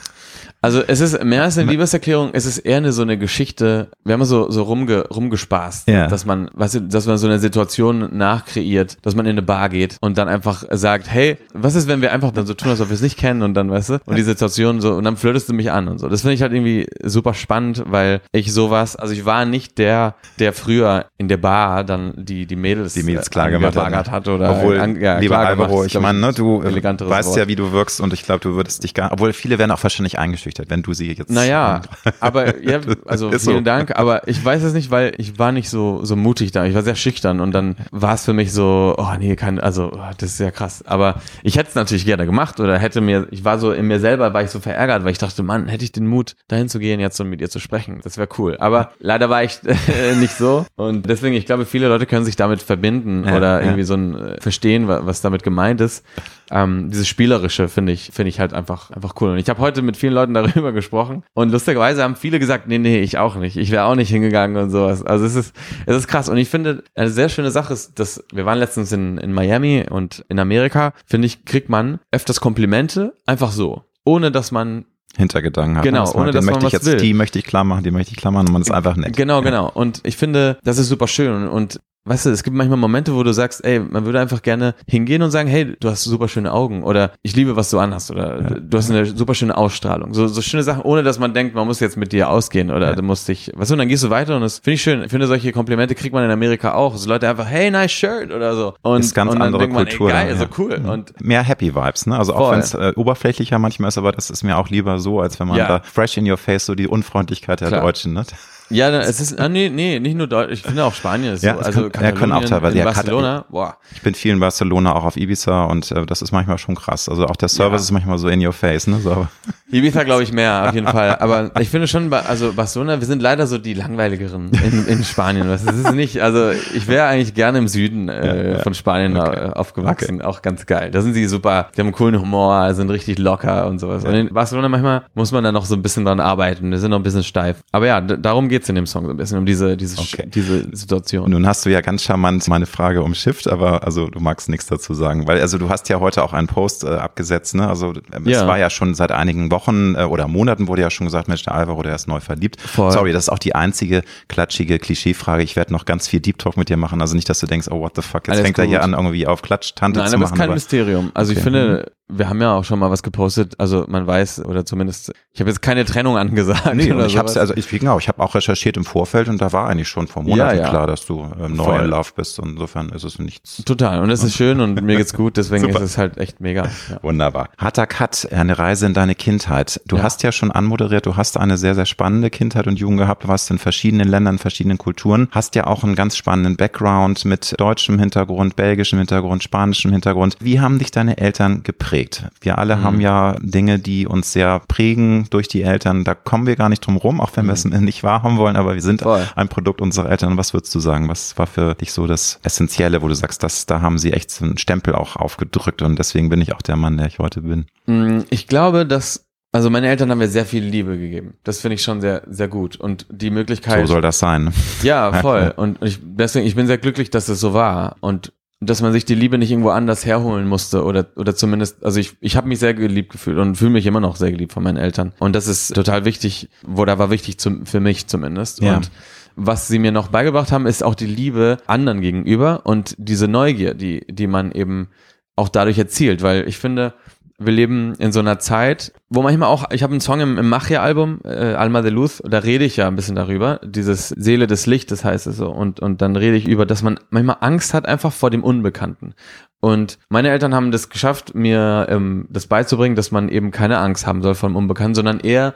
Also es ist mehr als eine Liebeserklärung, es ist eher eine so eine Geschichte. Wir haben so so rumge, rumgespaßt, Ja. dass man, weißt du, dass man so eine Situation nachkreiert, dass man in eine Bar geht und dann einfach sagt, hey, was ist, wenn wir einfach dann so tun, als ob wir es nicht kennen und dann, weißt du, und die Situation so und dann flirtest du mich an und so. Das finde ich halt irgendwie super spannend, weil ich sowas, also ich war nicht der, der früher in der Bar dann die die Mädels, die Mädels äh, klar gemacht hat. angebaggert hat oder obwohl, an, ja, lieber Alvaro, ich meine, ne, du weißt Wort. ja, wie du wirkst und ich glaube, du würdest dich gar, obwohl viele werden auch wahrscheinlich eingeschüchtert, wenn du sie jetzt. Naja, aber ja, also Ist so. vielen Dank, aber ich weiß es nicht, weil ich war nicht so, so mutig da. Ich war sehr schüchtern und dann war es für mich so, oh nee, kann, also oh, das ist ja krass. Aber ich hätte es natürlich gerne gemacht oder hätte mir, ich war so in mir selber, war ich so verärgert, weil ich dachte, Mann, hätte ich den Mut, dahin zu gehen, jetzt und mit ihr zu sprechen. Das wäre cool. Aber leider war ich äh, nicht so und deswegen, ich glaube, viele Leute können sich damit verbinden Ja, oder ja. irgendwie so ein äh, verstehen, wa- was damit gemeint ist. Ähm, dieses Spielerische finde ich, finde ich halt einfach, einfach cool. Und ich habe heute mit vielen Leuten darüber gesprochen und lustigerweise haben viele gesagt, nee, nee, ich auch nicht. Ich wäre auch nicht hingegangen und sowas. Also es ist, es ist krass. Und ich finde, eine sehr schöne Sache ist, dass wir waren letztens in, in Miami und in Amerika, finde ich, kriegt man öfters Komplimente einfach so. Ohne dass man Hintergedanken hat. Genau, dass man, ohne dass man möchte ich was jetzt, will. die möchte ich klar machen, die möchte ich klar machen und man ist einfach nett. Genau, Ja. genau. Und ich finde, das ist super schön. Und weißt du, es gibt manchmal Momente, wo du sagst, ey, man würde einfach gerne hingehen und sagen, hey, du hast super schöne Augen oder ich liebe, was du anhast oder du hast eine super schöne Ausstrahlung. So, so schöne Sachen, ohne dass man denkt, man muss jetzt mit dir ausgehen oder du musst dich, weißt du, und dann gehst du weiter und das finde ich schön. Ich finde, solche Komplimente kriegt man in Amerika auch. So Leute einfach, hey, nice shirt oder so. Und, Ist ganz und dann andere denkt man, Kultur. ey, geil, dann, so ja. cool. Und mehr Happy Vibes, ne? Also auch wenn es äh, oberflächlicher manchmal ist, aber das ist mir auch lieber so, als wenn man Ja. da fresh in your face so die Unfreundlichkeit der Klar. Deutschen, ne? Ja, es ist, ah, nee, nee, nicht nur Deutsch, ich finde auch Spanien ist Ja, so. Also kann- ja, können auch teilweise, ja, Barcelona, boah. Ich bin viel in Barcelona, auch auf Ibiza und äh, das ist manchmal schon krass. Also auch der Service Ja. ist manchmal so in your face, ne? So, Ibiza glaube ich mehr, auf jeden Fall. Aber ich finde schon, also Barcelona, wir sind leider so die langweiligeren in, in Spanien. Das ist nicht, also ich wäre eigentlich gerne im Süden äh, Ja, ja. von Spanien äh, aufgewachsen. Auch ganz geil. Da sind sie super, die haben einen coolen Humor, sind richtig locker und sowas. Und in Barcelona manchmal muss man da noch so ein bisschen dran arbeiten. Wir sind noch ein bisschen steif. Aber ja, darum geht's in dem Song so ein bisschen, um diese, diese, Okay. diese Situation. Nun hast du ja ganz charmant meine Frage umschifft, aber also du magst nichts dazu sagen, weil also du hast ja heute auch einen Post äh, abgesetzt, ne? Also ähm, es Ja. war ja schon seit einigen Wochen äh, oder Monaten wurde ja schon gesagt, Mensch, der Alvaro, der ist neu verliebt. Voll. Sorry, das ist auch die einzige klatschige Klischeefrage. Ich werde noch ganz viel Deep Talk mit dir machen, also nicht, dass du denkst, oh what the fuck, jetzt Alles fängt er hier gut. an irgendwie auf Klatsch-Tante Nein, zu aber es machen. ist kein aber- Mysterium. Also ich Okay. Mhm. finde, wir haben ja auch schon mal was gepostet. Also man weiß, oder zumindest, ich habe jetzt keine Trennung angesagt. Nee, oder ich hab's, sowas. also ich, genau, ich habe auch recherchiert im Vorfeld und da war eigentlich schon vor Monaten Ja, ja. klar, dass du ähm, neu in Love bist. Und insofern ist es nichts. Total. Und es ist schön und mir geht's gut, deswegen ist es halt echt mega. Ja. Wunderbar. Harter Cut, eine Reise in deine Kindheit. Du hast ja schon anmoderiert, du hast eine sehr, sehr spannende Kindheit und Jugend gehabt, du warst in verschiedenen Ländern, verschiedenen Kulturen, hast ja auch einen ganz spannenden Background mit deutschem Hintergrund, belgischem Hintergrund, spanischem Hintergrund. Wie haben dich deine Eltern geprägt? Wir Mhm. alle haben ja Dinge, die uns sehr prägen durch die Eltern. Da kommen wir gar nicht drum rum, auch wenn wir es nicht wahrhaben wollen, aber wir sind Mhm. Voll. ein Produkt unserer Eltern. Was würdest du sagen? Was war für dich so das Essentielle, wo du sagst, das, da haben sie echt so einen Stempel auch aufgedrückt und deswegen bin ich auch der Mann, der ich heute bin. Mm, Ich glaube, dass, also meine Eltern haben mir sehr viel Liebe gegeben. Das finde ich schon sehr, sehr gut. Und die Möglichkeit. So soll das sein. Ja, voll. Und ich, deswegen, ich bin sehr glücklich, dass es so war. Und dass man sich die Liebe nicht irgendwo anders herholen musste oder oder zumindest also ich ich habe mich sehr geliebt gefühlt und fühle mich immer noch sehr geliebt von meinen Eltern. Und das ist total wichtig oder war wichtig zum, für mich zumindest. Ja. und was sie mir noch beigebracht haben ist auch die Liebe anderen gegenüber und diese Neugier die die man eben auch dadurch erzielt. Weil ich finde wir leben in so einer Zeit, wo manchmal auch, ich habe einen Song im, im Machia-Album, äh, Alma de Luz, da rede ich ja ein bisschen darüber, dieses Seele des Lichtes heißt es so, und, und dann rede ich über, dass man manchmal Angst hat einfach vor dem Unbekannten. Und meine Eltern haben das geschafft, mir ähm, das beizubringen, dass man eben keine Angst haben soll vor dem Unbekannten, sondern eher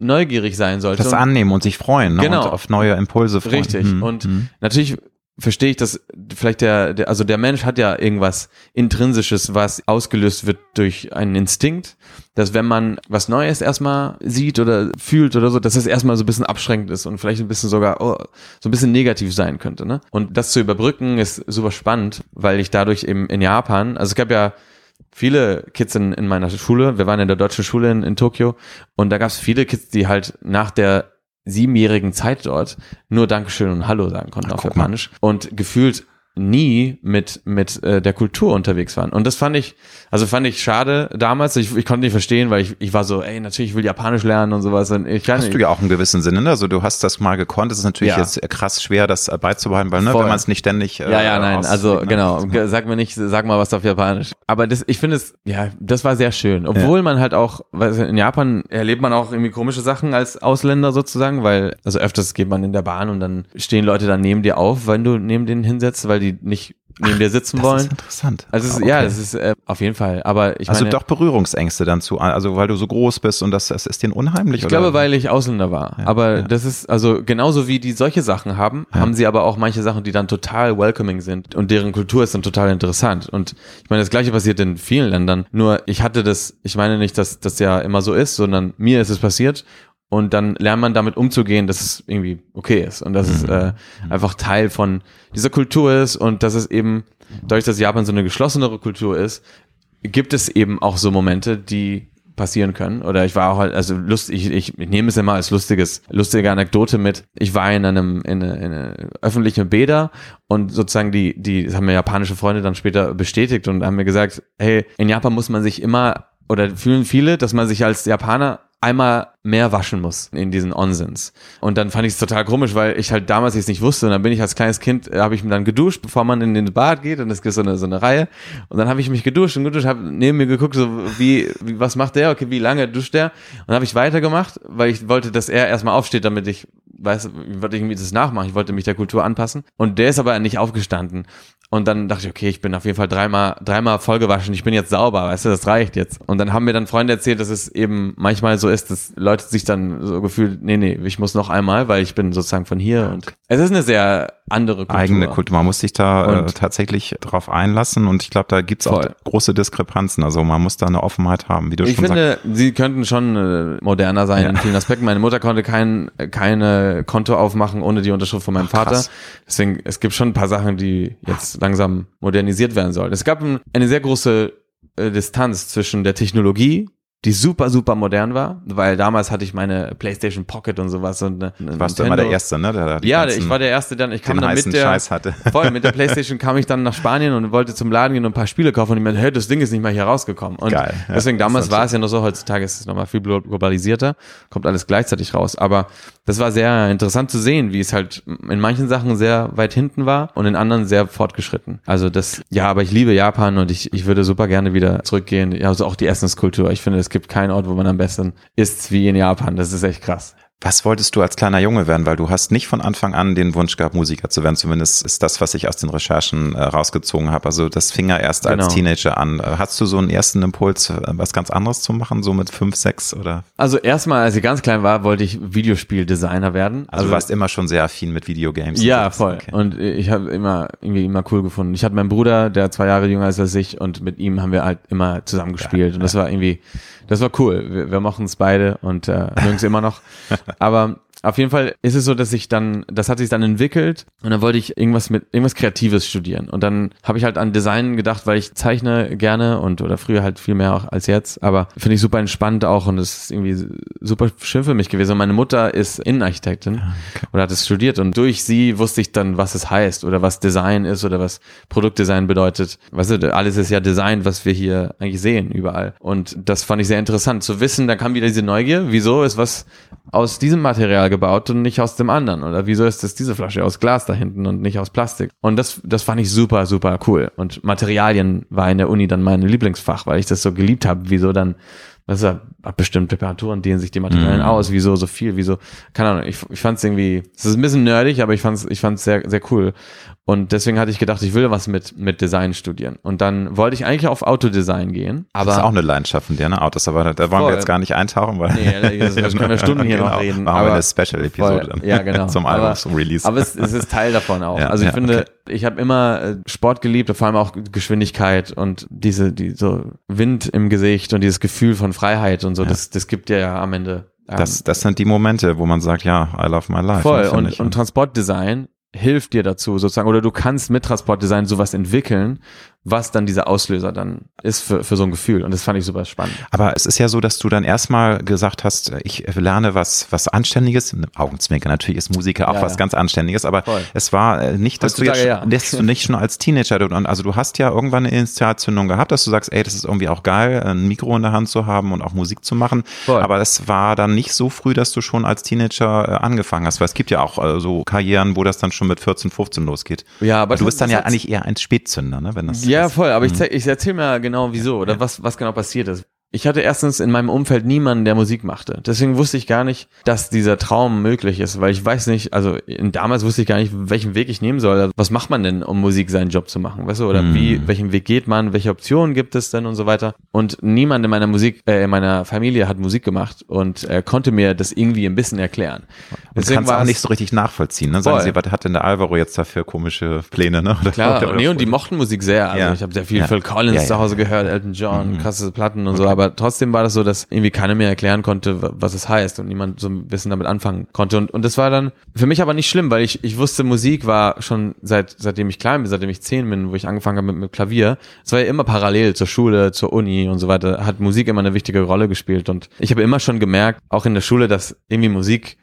neugierig sein sollte. Das annehmen und sich freuen ne? Genau. und auf neue Impulse freuen. Richtig. Hm, Und hm. natürlich verstehe ich, dass vielleicht der, der, also der Mensch hat ja irgendwas Intrinsisches, was ausgelöst wird durch einen Instinkt, dass wenn man was Neues erstmal sieht oder fühlt oder so, dass es erstmal so ein bisschen abschränkend ist und vielleicht ein bisschen sogar oh, so ein bisschen negativ sein könnte. Ne? Und das zu überbrücken ist super spannend, weil ich dadurch eben in Japan, also es gab ja viele Kids in, in meiner Schule, wir waren in der deutschen Schule in, in Tokio und da gab es viele Kids, die halt nach der siebenjährigen Zeit dort nur Dankeschön und Hallo sagen konnten auf guck mal. Japanisch und gefühlt nie mit mit äh, der Kultur unterwegs waren und das fand ich also fand ich schade damals ich, ich konnte nicht verstehen weil ich, ich war so ey natürlich will Japanisch lernen und sowas und ich Hast nicht, du ja auch einen gewissen Sinne, ne? also du hast das mal gekonnt, es ist natürlich Ja. jetzt krass schwer, das äh, beizubehalten, weil ne, Voll. wenn man es nicht ständig äh, ja, ja, nein, also ne? genau, Ge- sag mir nicht, sag mal was auf Japanisch. Aber das, ich finde es, ja, das war sehr schön. Obwohl man halt auch, weil in Japan erlebt man auch irgendwie komische Sachen als Ausländer sozusagen, weil, also öfters geht man in der Bahn und dann stehen Leute dann neben dir auf, wenn du neben denen hinsetzt, weil die nicht neben dir sitzen Das wollen. ist interessant. Also es Okay. ja, das ist äh, auf jeden Fall. Aber ich also meine, doch Berührungsängste dann zu, also weil du so groß bist und das, das ist denen unheimlich? Ich oder? glaube, weil ich Ausländer war. aber ja. das ist, also genauso wie die solche Sachen haben, haben sie aber auch manche Sachen, die dann total welcoming sind und deren Kultur ist dann total interessant. Und ich meine, das gleiche passiert in vielen Ländern. Nur ich hatte das, ich meine nicht, dass das ja immer so ist, sondern mir ist es passiert. Und dann lernt man damit umzugehen, dass es irgendwie okay ist und dass es äh, einfach Teil von dieser Kultur ist und dass es eben, dadurch, dass Japan so eine geschlossenere Kultur ist, gibt es eben auch so Momente, die passieren können. Oder ich war auch halt, also lustig, ich, ich, ich nehme es immer als lustiges, lustige Anekdote mit. Ich war in einem, in eine, in eine öffentliche Bäder und sozusagen die, die, das haben mir japanische Freunde dann später bestätigt und haben mir gesagt, hey, in Japan muss man sich immer, oder fühlen viele, dass man sich als Japaner einmal mehr waschen muss in diesen Onsens. Und dann fand ich es total komisch, weil ich halt damals jetzt nicht wusste. Und dann bin ich als kleines Kind, äh, habe ich mir dann geduscht, bevor man in den Bad geht. Und es gibt so eine, so eine Reihe. Und dann habe ich mich geduscht und geduscht, habe neben mir geguckt, so wie, wie, was macht der, okay, wie lange duscht der? Und dann habe ich weitergemacht, weil ich wollte, dass er erstmal aufsteht, damit ich weiß, ich wollte irgendwie das nachmachen, ich wollte mich der Kultur anpassen. Und der ist aber nicht aufgestanden und dann dachte ich, okay, ich bin auf jeden Fall dreimal, dreimal vollgewaschen, ich bin jetzt sauber, weißt du, das reicht jetzt. Und dann haben mir dann Freunde erzählt, dass es eben manchmal so ist, dass Leute sich dann so gefühlt, nee, nee, ich muss noch einmal, weil ich bin sozusagen von hier und es ist eine sehr andere Kultur. eigene Kultur. Man muss sich da äh, tatsächlich drauf einlassen und ich glaube, da gibt's auch Voll. große Diskrepanzen. Also man muss da eine Offenheit haben, wie du Ich schon sagst. finde, sie könnten schon äh, moderner sein in vielen Aspekten. Meine Mutter konnte kein keine Konto aufmachen ohne die Unterschrift von meinem Vater. krass. Deswegen, es gibt schon ein paar Sachen, die jetzt langsam modernisiert werden sollen. Es gab ein, eine sehr große äh, Distanz zwischen der Technologie, die super, super modern war, weil damals hatte ich meine PlayStation Pocket und sowas und eine, eine Warst du immer der Erste, ne? Der, ja, ich war der Erste dann, ich kam dann mit der, Scheiß hatte. voll, mit der Playstation kam ich dann nach Spanien und wollte zum Laden gehen und ein paar Spiele kaufen und ich meinte, hey, das Ding ist nicht mal hier rausgekommen. Und Geil, ja, deswegen das damals war es ja noch so, heutzutage ist es nochmal viel glo- globalisierter, kommt alles gleichzeitig raus. Aber das war sehr interessant zu sehen, wie es halt in manchen Sachen sehr weit hinten war und in anderen sehr fortgeschritten. Also das, ja, aber ich liebe Japan und ich, ich würde super gerne wieder zurückgehen. Also auch die Essenskultur. Ich finde, es gibt keinen Ort, wo man am besten isst wie in Japan. Das ist echt krass. Was wolltest du als kleiner Junge werden? Weil du hast nicht von Anfang an den Wunsch gehabt, Musiker zu werden. Zumindest ist das, was ich aus den Recherchen äh, rausgezogen habe. Also das fing ja erst Genau. als Teenager an. Äh, Hast du so einen ersten Impuls, äh, was ganz anderes zu machen, so mit fünf, sechs oder? Also erstmal, als ich ganz klein war, wollte ich Videospieldesigner werden. Also, du warst immer schon sehr affin mit Videogames. Ja, und voll. Okay. Und ich habe immer irgendwie immer cool gefunden. Ich hatte meinen Bruder, der zwei Jahre jünger ist als ich, und mit ihm haben wir halt immer zusammen gespielt. und das war irgendwie, das war cool. Wir, wir mochten es beide und äh, mögen es immer noch. Aber auf jeden Fall ist es so, dass ich dann, das hat sich dann entwickelt und dann wollte ich irgendwas mit irgendwas Kreatives studieren. Und dann habe ich halt an Design gedacht, weil ich zeichne gerne und oder früher halt viel mehr auch als jetzt. Aber finde ich super entspannt auch und es ist irgendwie super schön für mich gewesen. Und meine Mutter ist Innenarchitektin oder hat es studiert und durch sie wusste ich dann, was es heißt oder was Design ist oder was Produktdesign bedeutet. Weißt du, alles ist ja Design, was wir hier eigentlich sehen überall. Und das fand ich sehr interessant zu wissen. Dann kam wieder diese Neugier. Wieso ist was aus diesem Material gebaut und nicht aus dem anderen? Oder wieso ist das diese Flasche aus Glas da hinten und nicht aus Plastik? Und das, das fand ich super, super cool. Und Materialien war in der Uni dann mein Lieblingsfach, weil ich das so geliebt habe. Wieso dann das ist ja ab bestimmten Temperaturen dehnen sich die Materialien Mhm. aus, wieso so viel, wieso, keine Ahnung, ich, ich fand es irgendwie, es ist ein bisschen nerdig, aber ich fand es ich fand's sehr, sehr cool. Und deswegen hatte ich gedacht, ich will was mit, mit Design studieren. Und dann wollte ich eigentlich auf Autodesign gehen, aber das ist auch eine Leidenschaft von dir, ne? Autos, aber da, wollen Voll. wir jetzt gar nicht eintauchen, weil Nee, das- das können wir Stunden hier noch reden, Machen wir aber- eine Special-Episode dann ja, genau. zum Aber- Albums-Release. Aber es, es ist Teil davon auch. Ja, also ich ja, finde, okay. ich habe immer äh, Sport geliebt, vor allem auch Geschwindigkeit und diese, die so Wind im Gesicht und dieses Gefühl von Freiheit und so, das, das gibt dir ja am Ende. ähm, das, das sind die Momente, wo man sagt, ja, I love my life. voll. ne, finde Und, und Transportdesign hilft dir dazu sozusagen, oder du kannst mit Transportdesign sowas entwickeln, was dann dieser Auslöser dann ist für, für so ein Gefühl. Und das fand ich super spannend. Aber es ist ja so, dass du dann erstmal gesagt hast, ich lerne was, was Anständiges. Augenzwinker, natürlich ist Musiker auch Ja, was ja. ganz Anständiges, aber Voll. es war äh, nicht, dass du jetzt, ja. dass du nicht schon als Teenager, also du hast ja irgendwann eine Initialzündung gehabt, dass du sagst, ey, das ist irgendwie auch geil, ein Mikro in der Hand zu haben und auch Musik zu machen. Voll. Aber es war dann nicht so früh, dass du schon als Teenager äh, angefangen hast, weil es gibt ja auch äh, so Karrieren, wo das dann schon mit 14, 15 losgeht. Ja, aber du bist dann ja eigentlich eher ein Spätzünder, ne? Wenn das Ja, voll, aber ich, zeig- ich erzähle mir genau wieso oder was, was genau passiert ist. Ich hatte erstens in meinem Umfeld niemanden, der Musik machte. Deswegen wusste ich gar nicht, dass dieser Traum möglich ist, weil ich weiß nicht, also damals wusste ich gar nicht, welchen Weg ich nehmen soll. Also, Was macht man denn, um Musik seinen Job zu machen, weißt du? Oder wie, welchen Weg geht man, welche Optionen gibt es denn und so weiter. Und niemand in meiner Musik, äh, in meiner Familie hat Musik gemacht und äh, konnte mir das irgendwie ein bisschen erklären. Und kannst auch es- nicht so richtig nachvollziehen. Ne? Sagen Voll. sie, was hat denn der Alvaro jetzt da für komische Pläne? Ne? Oder- Klar, oder- nee, und die mochten Musik sehr. Also Ja. ich habe sehr viel Ja. Phil Collins Ja, ja. zu Hause gehört, Elton John, krasse Platten und so, aber trotzdem war das so, dass irgendwie keiner mir erklären konnte, wa- was es heißt und niemand so ein bisschen damit anfangen konnte. Und, und das war dann für mich aber nicht schlimm, weil ich, ich wusste, Musik war schon seit, seitdem ich klein bin, seitdem ich zehn bin, wo ich angefangen habe mit, mit Klavier. Es war ja immer parallel zur Schule, zur Uni und so weiter, hat Musik immer eine wichtige Rolle gespielt. Und ich habe immer schon gemerkt, auch in der Schule, dass irgendwie Musik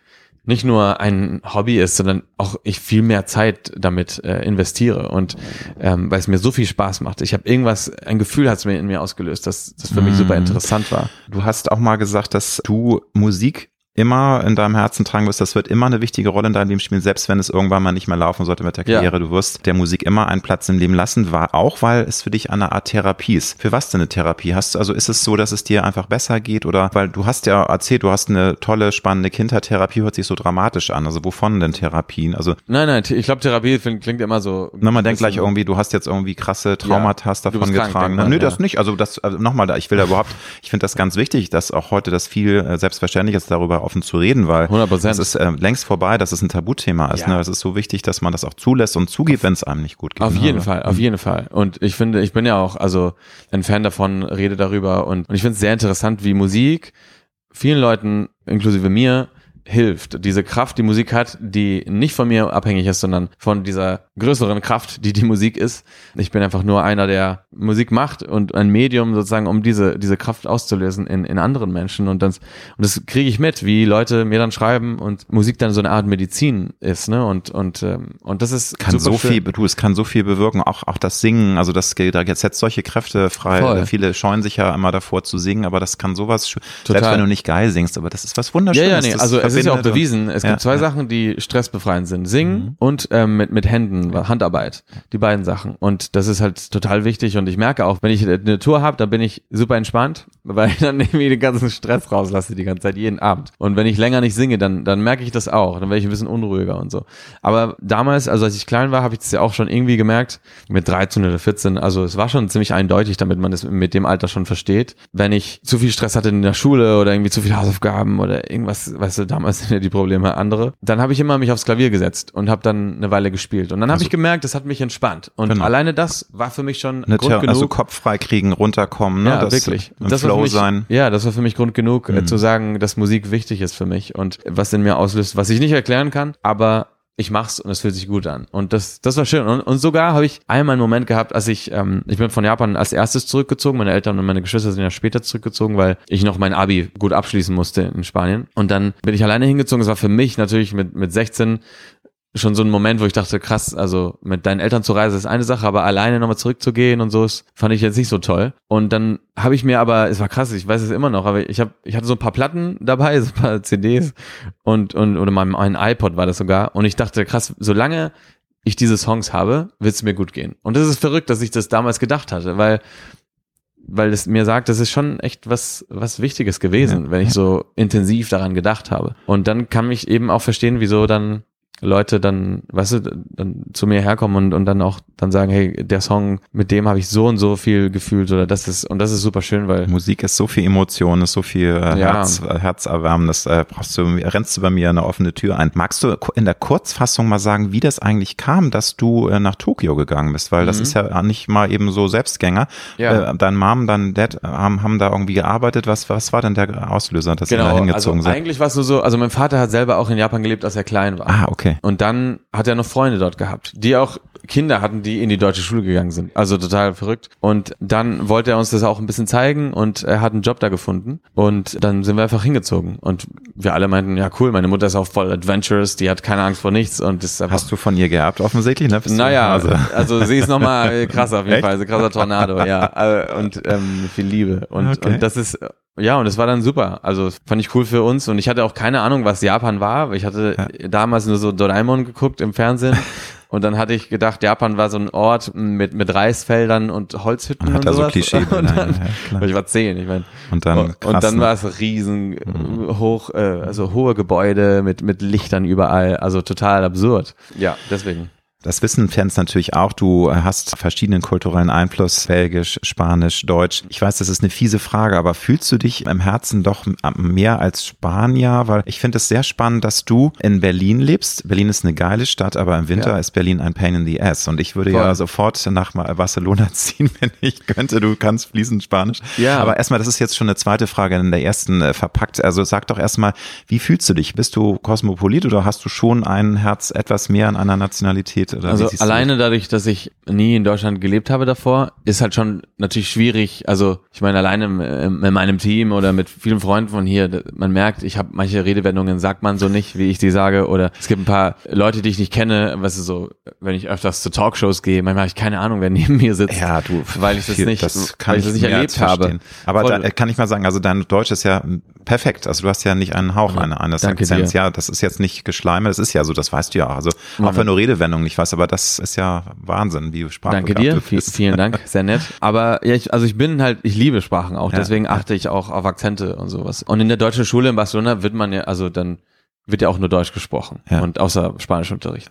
nicht nur ein Hobby ist, sondern auch ich viel mehr Zeit damit äh, investiere und ähm, weil es mir so viel Spaß macht. Ich habe irgendwas, ein Gefühl hat es mir in mir ausgelöst, das, das für mich super interessant war. Du hast auch mal gesagt, dass du Musik immer in deinem Herzen tragen wirst. Das wird immer eine wichtige Rolle in deinem Leben spielen, selbst wenn es irgendwann mal nicht mehr laufen sollte mit der Ja. Karriere. Du wirst der Musik immer einen Platz im Leben lassen, war auch, weil es für dich eine Art Therapie ist. Für was denn eine Therapie? Hast du, also ist es so, dass es dir einfach besser geht oder, weil du hast ja erzählt, du hast eine tolle, spannende Kindheit. Therapie hört sich so dramatisch an. Also wovon denn Therapien? Also, Nein, nein, ich glaube Therapie klingt, immer so. na, man denkt gleich irgendwie, du hast jetzt irgendwie krasse Traumata du davon krank, getragen. denkt man, Nö, ja. das nicht. Also das, also nochmal da, ich will ja überhaupt, ich finde das ganz wichtig, dass auch heute das viel äh, selbstverständlich ist, darüber offen zu reden, weil 100%. das ist äh, längst vorbei, dass es ein Tabuthema ist. Ja. Ne? Es ist so wichtig, dass man das auch zulässt und zugibt, wenn es einem nicht gut geht. Auf ne? jeden Aber- Fall, auf jeden Fall. Und ich finde, ich bin ja auch also ein Fan davon, rede darüber und, und ich finde es sehr interessant, wie Musik vielen Leuten, inklusive mir, hilft. Diese Kraft, die Musik hat, die nicht von mir abhängig ist, sondern von dieser größeren Kraft, die die Musik ist. Ich bin einfach nur einer, der Musik macht und ein Medium sozusagen, um diese, diese Kraft auszulösen in, in anderen Menschen. Und das, und das kriege ich mit, wie Leute mir dann schreiben und Musik dann so eine Art Medizin ist. Ne? Und, und, ähm, und das ist kann so schön. viel, du, es kann so viel bewirken, auch, auch das Singen, also das jetzt setzt solche Kräfte frei. Voll. Viele scheuen sich ja immer davor zu singen, aber das kann sowas, Total. selbst wenn du nicht geil singst, aber das ist was Ja, Wunderschönes. ja, nee, das also es ist ja auch bewiesen. Es Ja, gibt zwei ja. Mhm. Sachen, die stressbefreiend sind. Singen und ähm, mit, mit Händen, Handarbeit. Die beiden Sachen. Und das ist halt total wichtig. Und ich merke auch, wenn ich eine Tour habe, dann bin ich super entspannt, weil ich dann irgendwie den ganzen Stress rauslasse die ganze Zeit, jeden Abend. Und wenn ich länger nicht singe, dann, dann merke ich das auch. Dann werde ich ein bisschen unruhiger und so. Aber damals, also als ich klein war, habe ich das ja auch schon irgendwie gemerkt, mit 13 oder 14, also es war schon ziemlich eindeutig, damit man das mit dem Alter schon versteht. Wenn ich zu viel Stress hatte in der Schule oder irgendwie zu viele Hausaufgaben oder irgendwas, weißt du, damals sind ja die Probleme andere, dann habe ich immer mich aufs Klavier gesetzt und habe dann eine Weile gespielt. Und dann habe ich gemerkt, das hat mich entspannt. Und Genau. alleine das war für mich schon Eine Grund Ther- genug. also Kopf frei kriegen, runterkommen, ne? Ja, das, wirklich. Das war Für mich, sein. Ja, das war für mich Grund genug, Mhm. äh, zu sagen, dass Musik wichtig ist für mich und was in mir auslöst, was ich nicht erklären kann, aber ich mach's und es fühlt sich gut an. Und das, das war schön. Und, und sogar habe ich einmal einen Moment gehabt, als ich, ähm, ich bin von Japan als erstes zurückgezogen. Meine Eltern und meine Geschwister sind ja später zurückgezogen, weil ich noch mein Abi gut abschließen musste in Spanien. Und dann bin ich alleine hingezogen. Es war für mich natürlich mit, mit 16 schon so ein Moment, wo ich dachte, krass, also mit deinen Eltern zu reisen ist eine Sache, aber alleine nochmal zurückzugehen und so, ist, fand ich jetzt nicht so toll. Und dann habe ich mir aber, es war krass, ich weiß es immer noch, aber ich habe, ich hatte so ein paar Platten dabei, so ein paar CDs und, und oder mein, mein iPod war das sogar. Und ich dachte, krass, solange ich diese Songs habe, wird es mir gut gehen. Und das ist verrückt, dass ich das damals gedacht hatte, weil weil es mir sagt, das ist schon echt was, was Wichtiges gewesen, Ja, wenn ich so intensiv daran gedacht habe. Und dann kann ich eben auch verstehen, wieso dann Leute dann, weißt du, dann zu mir herkommen und, und dann auch dann sagen, hey, der Song, mit dem habe ich so und so viel gefühlt oder das ist, und das ist super schön, weil Musik ist so viel Emotion, ist so viel äh, Ja. Herz, äh, Herzerwärmendes. Äh, brauchst du, rennst du bei mir eine offene Tür ein. Magst du in der Kurzfassung mal sagen, wie das eigentlich kam, dass du äh, nach Tokio gegangen bist? Weil das ist ja nicht mal eben so Selbstgänger. Mhm. Ja. Äh, dein Mom, dein Dad haben, haben da irgendwie gearbeitet. Was, was war denn der Auslöser, dass ihr da genau, also hingezogen seid? eigentlich war es nur so, also mein Vater hat selber auch in Japan gelebt, als er klein war. Ah, okay. Und dann hat er noch Freunde dort gehabt, die auch Kinder hatten, die in die deutsche Schule gegangen sind. Also total verrückt. Und dann wollte er uns das auch ein bisschen zeigen und er hat einen Job da gefunden. Und dann sind wir einfach hingezogen. Und wir alle meinten, ja cool, meine Mutter ist auch voll adventurous, die hat keine Angst vor nichts. Und das Hast du von ihr geerbt offensichtlich, ne? naja, also. also sie ist nochmal krass auf jeden Fall, also krasser Tornado, ja. Äh, und ähm, viel Liebe. Und, okay. und das ist ja, und es war dann super. Also fand ich cool für uns. Und ich hatte auch keine Ahnung, was Japan war. Ich hatte ja. damals nur so Doraemon geguckt im Fernsehen. Und dann hatte ich gedacht, Japan war so ein Ort mit, mit Reisfeldern und Holzhütten. Man hat und sowas. so Klischee. und dann, ja, ich war zehn, ich meine. Und dann, krass, und dann ne? war es riesen, mhm. hoch, äh, also hohe Gebäude mit, mit Lichtern überall. Also total absurd. Ja, deswegen. Das wissen Fans natürlich auch. Du hast verschiedenen kulturellen Einfluss, Belgisch, Spanisch, Deutsch. Ich weiß, das ist eine fiese Frage, aber fühlst du dich im Herzen doch mehr als Spanier? Weil ich finde es sehr spannend, dass du in Berlin lebst. Berlin ist eine geile Stadt, aber im Winter ja. ist Berlin ein Pain in the Ass. Und ich würde Voll. ja sofort nach Barcelona ziehen, wenn ich könnte. Du kannst fließend Spanisch. Ja. Aber erstmal, das ist jetzt schon eine zweite Frage in der ersten äh, verpackt. Also sag doch erstmal, wie fühlst du dich? Bist du Kosmopolit oder hast du schon ein Herz etwas mehr an einer Nationalität? Geht? Oder also alleine dadurch, dass ich nie in Deutschland gelebt habe davor, ist halt schon natürlich schwierig. Also ich meine, alleine in meinem Team oder mit vielen Freunden von hier, man merkt, ich habe manche Redewendungen sagt man so nicht, wie ich die sage. Oder es gibt ein paar Leute, die ich nicht kenne, was ist so, wenn ich öfters zu Talkshows gehe, manchmal habe ich keine Ahnung, wer neben mir sitzt. Ja, du, weil ich das nicht, das weil ich das nicht erlebt habe. Aber da kann ich mal sagen, also dein Deutsch ist ja perfekt. Also du hast ja nicht einen Hauch ja, eines Akzents. Ja, das ist jetzt nicht Geschleime, das ist ja so, das weißt du ja. Also auch wenn du Redewendungen nicht weißt, aber das ist ja Wahnsinn, wie Sprache Danke dir, vielen Dank, sehr nett. Aber ja, ich, also ich bin halt, ich liebe Sprachen auch, ja, deswegen achte ich auch auf Akzente und sowas. Und in der deutschen Schule in Barcelona wird man ja, also dann wird ja auch nur Deutsch gesprochen ja. und außer Spanischunterricht.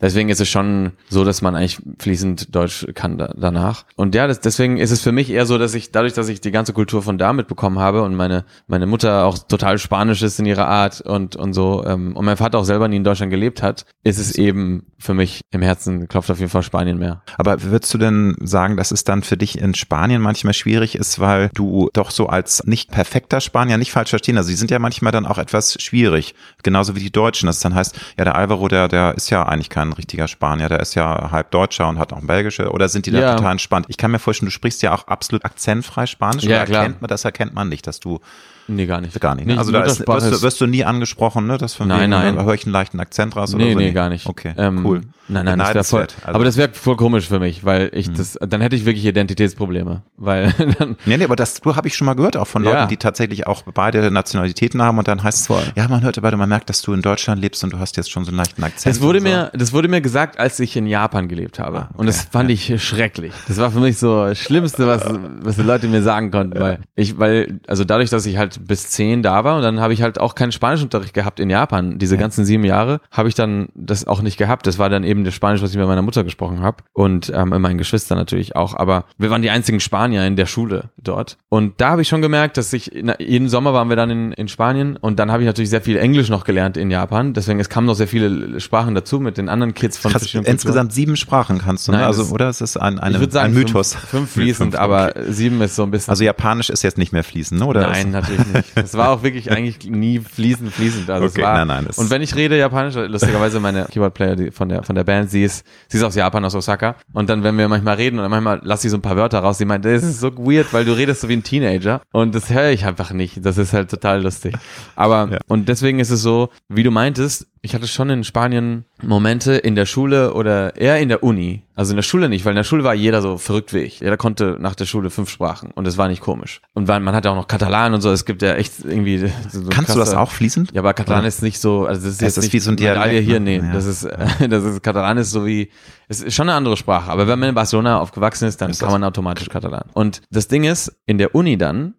Deswegen ist es schon so, dass man eigentlich fließend Deutsch kann da, danach. Und ja, das, deswegen ist es für mich eher so, dass ich dadurch, dass ich die ganze Kultur von da mitbekommen habe und meine meine Mutter auch total Spanisch ist in ihrer Art und und so ähm, und mein Vater auch selber nie in Deutschland gelebt hat, ist es eben für mich im Herzen klopft auf jeden Fall Spanien mehr. Aber würdest du denn sagen, dass es dann für dich in Spanien manchmal schwierig ist, weil du doch so als nicht perfekter Spanier nicht falsch verstehen, also sie sind ja manchmal dann auch etwas schwierig, genau genauso wie die Deutschen. Das dann heißt, ja, der Alvaro, der, der ist ja eigentlich kein richtiger Spanier, der ist ja halb Deutscher und hat auch ein belgische. Oder sind die da ja. total entspannt? Ich kann mir vorstellen, du sprichst ja auch absolut akzentfrei Spanisch. Ja, klar. Erkennt man, das erkennt man nicht, dass du Nee, gar nicht. Gar nicht. Ne? Also da ist, wirst, du, wirst du nie angesprochen, ne? Das von nein, nein. höre ich einen leichten Akzent raus nee, oder so? Nee, gar nicht. Okay, ähm, cool. Nein, nein, das wär voll, also, aber das wäre voll komisch für mich, weil ich mhm. das, dann hätte ich wirklich Identitätsprobleme, weil dann. Nee, nee, aber das habe ich schon mal gehört, auch von Leuten, ja. die tatsächlich auch beide Nationalitäten haben und dann heißt es, voll. ja, man hört aber, man merkt, dass du in Deutschland lebst und du hast jetzt schon so einen leichten Akzent. Das wurde mir, das wurde mir gesagt, als ich in Japan gelebt habe. Ah, okay. Und das fand ja. ich schrecklich. Das war für mich so das Schlimmste, was, was die Leute mir sagen konnten, weil ich, weil, also dadurch, dass ich halt bis zehn da war und dann habe ich halt auch keinen Spanischunterricht gehabt in Japan. Diese ja. ganzen sieben Jahre habe ich dann das auch nicht gehabt. Das war dann eben das Spanisch, was ich mit meiner Mutter gesprochen habe und ähm, mit meinen Geschwistern natürlich auch. Aber wir waren die einzigen Spanier in der Schule dort. Und da habe ich schon gemerkt, dass ich, na, jeden Sommer waren wir dann in, in Spanien und dann habe ich natürlich sehr viel Englisch noch gelernt in Japan. Deswegen, es kamen noch sehr viele Sprachen dazu mit den anderen Kids von Krass, Insgesamt sieben Sprachen kannst du, ne? Nein, also, oder? Es ist ein, eine, ich sagen, ein Mythos. Fünf, fünf fließend, fünf, aber sieben ist so ein bisschen. Also Japanisch ist jetzt nicht mehr fließend, ne? oder? Nein, natürlich nicht. Das war auch wirklich eigentlich nie fließend, fließend. Also okay, es war, nein, nein, und wenn ich rede Japanisch, lustigerweise meine Keyboard-Player von der, von der Band, sie ist, sie ist aus Japan, aus Osaka. Und dann, wenn wir manchmal reden und manchmal lasse ich so ein paar Wörter raus, sie meint, das ist so weird, weil du redest so wie ein Teenager. Und das höre ich einfach nicht. Das ist halt total lustig. Aber, ja. und deswegen ist es so, wie du meintest, ich hatte schon in Spanien Momente in der Schule oder eher in der Uni. Also in der Schule nicht, weil in der Schule war jeder so verrückt wie ich. Jeder konnte nach der Schule fünf Sprachen und es war nicht komisch. Und weil man hat ja auch noch Katalan und so, es gibt ja echt irgendwie so Kannst krasse, du das auch fließend? Ja, aber Katalan ist nicht so, also das ist jetzt das nicht wie so ein Dialekt. hier, nee, ja. das ist das ist Katalan ist so wie es ist schon eine andere Sprache, aber wenn man in Barcelona aufgewachsen ist, dann ist kann man automatisch Katalan. Und das Ding ist, in der Uni dann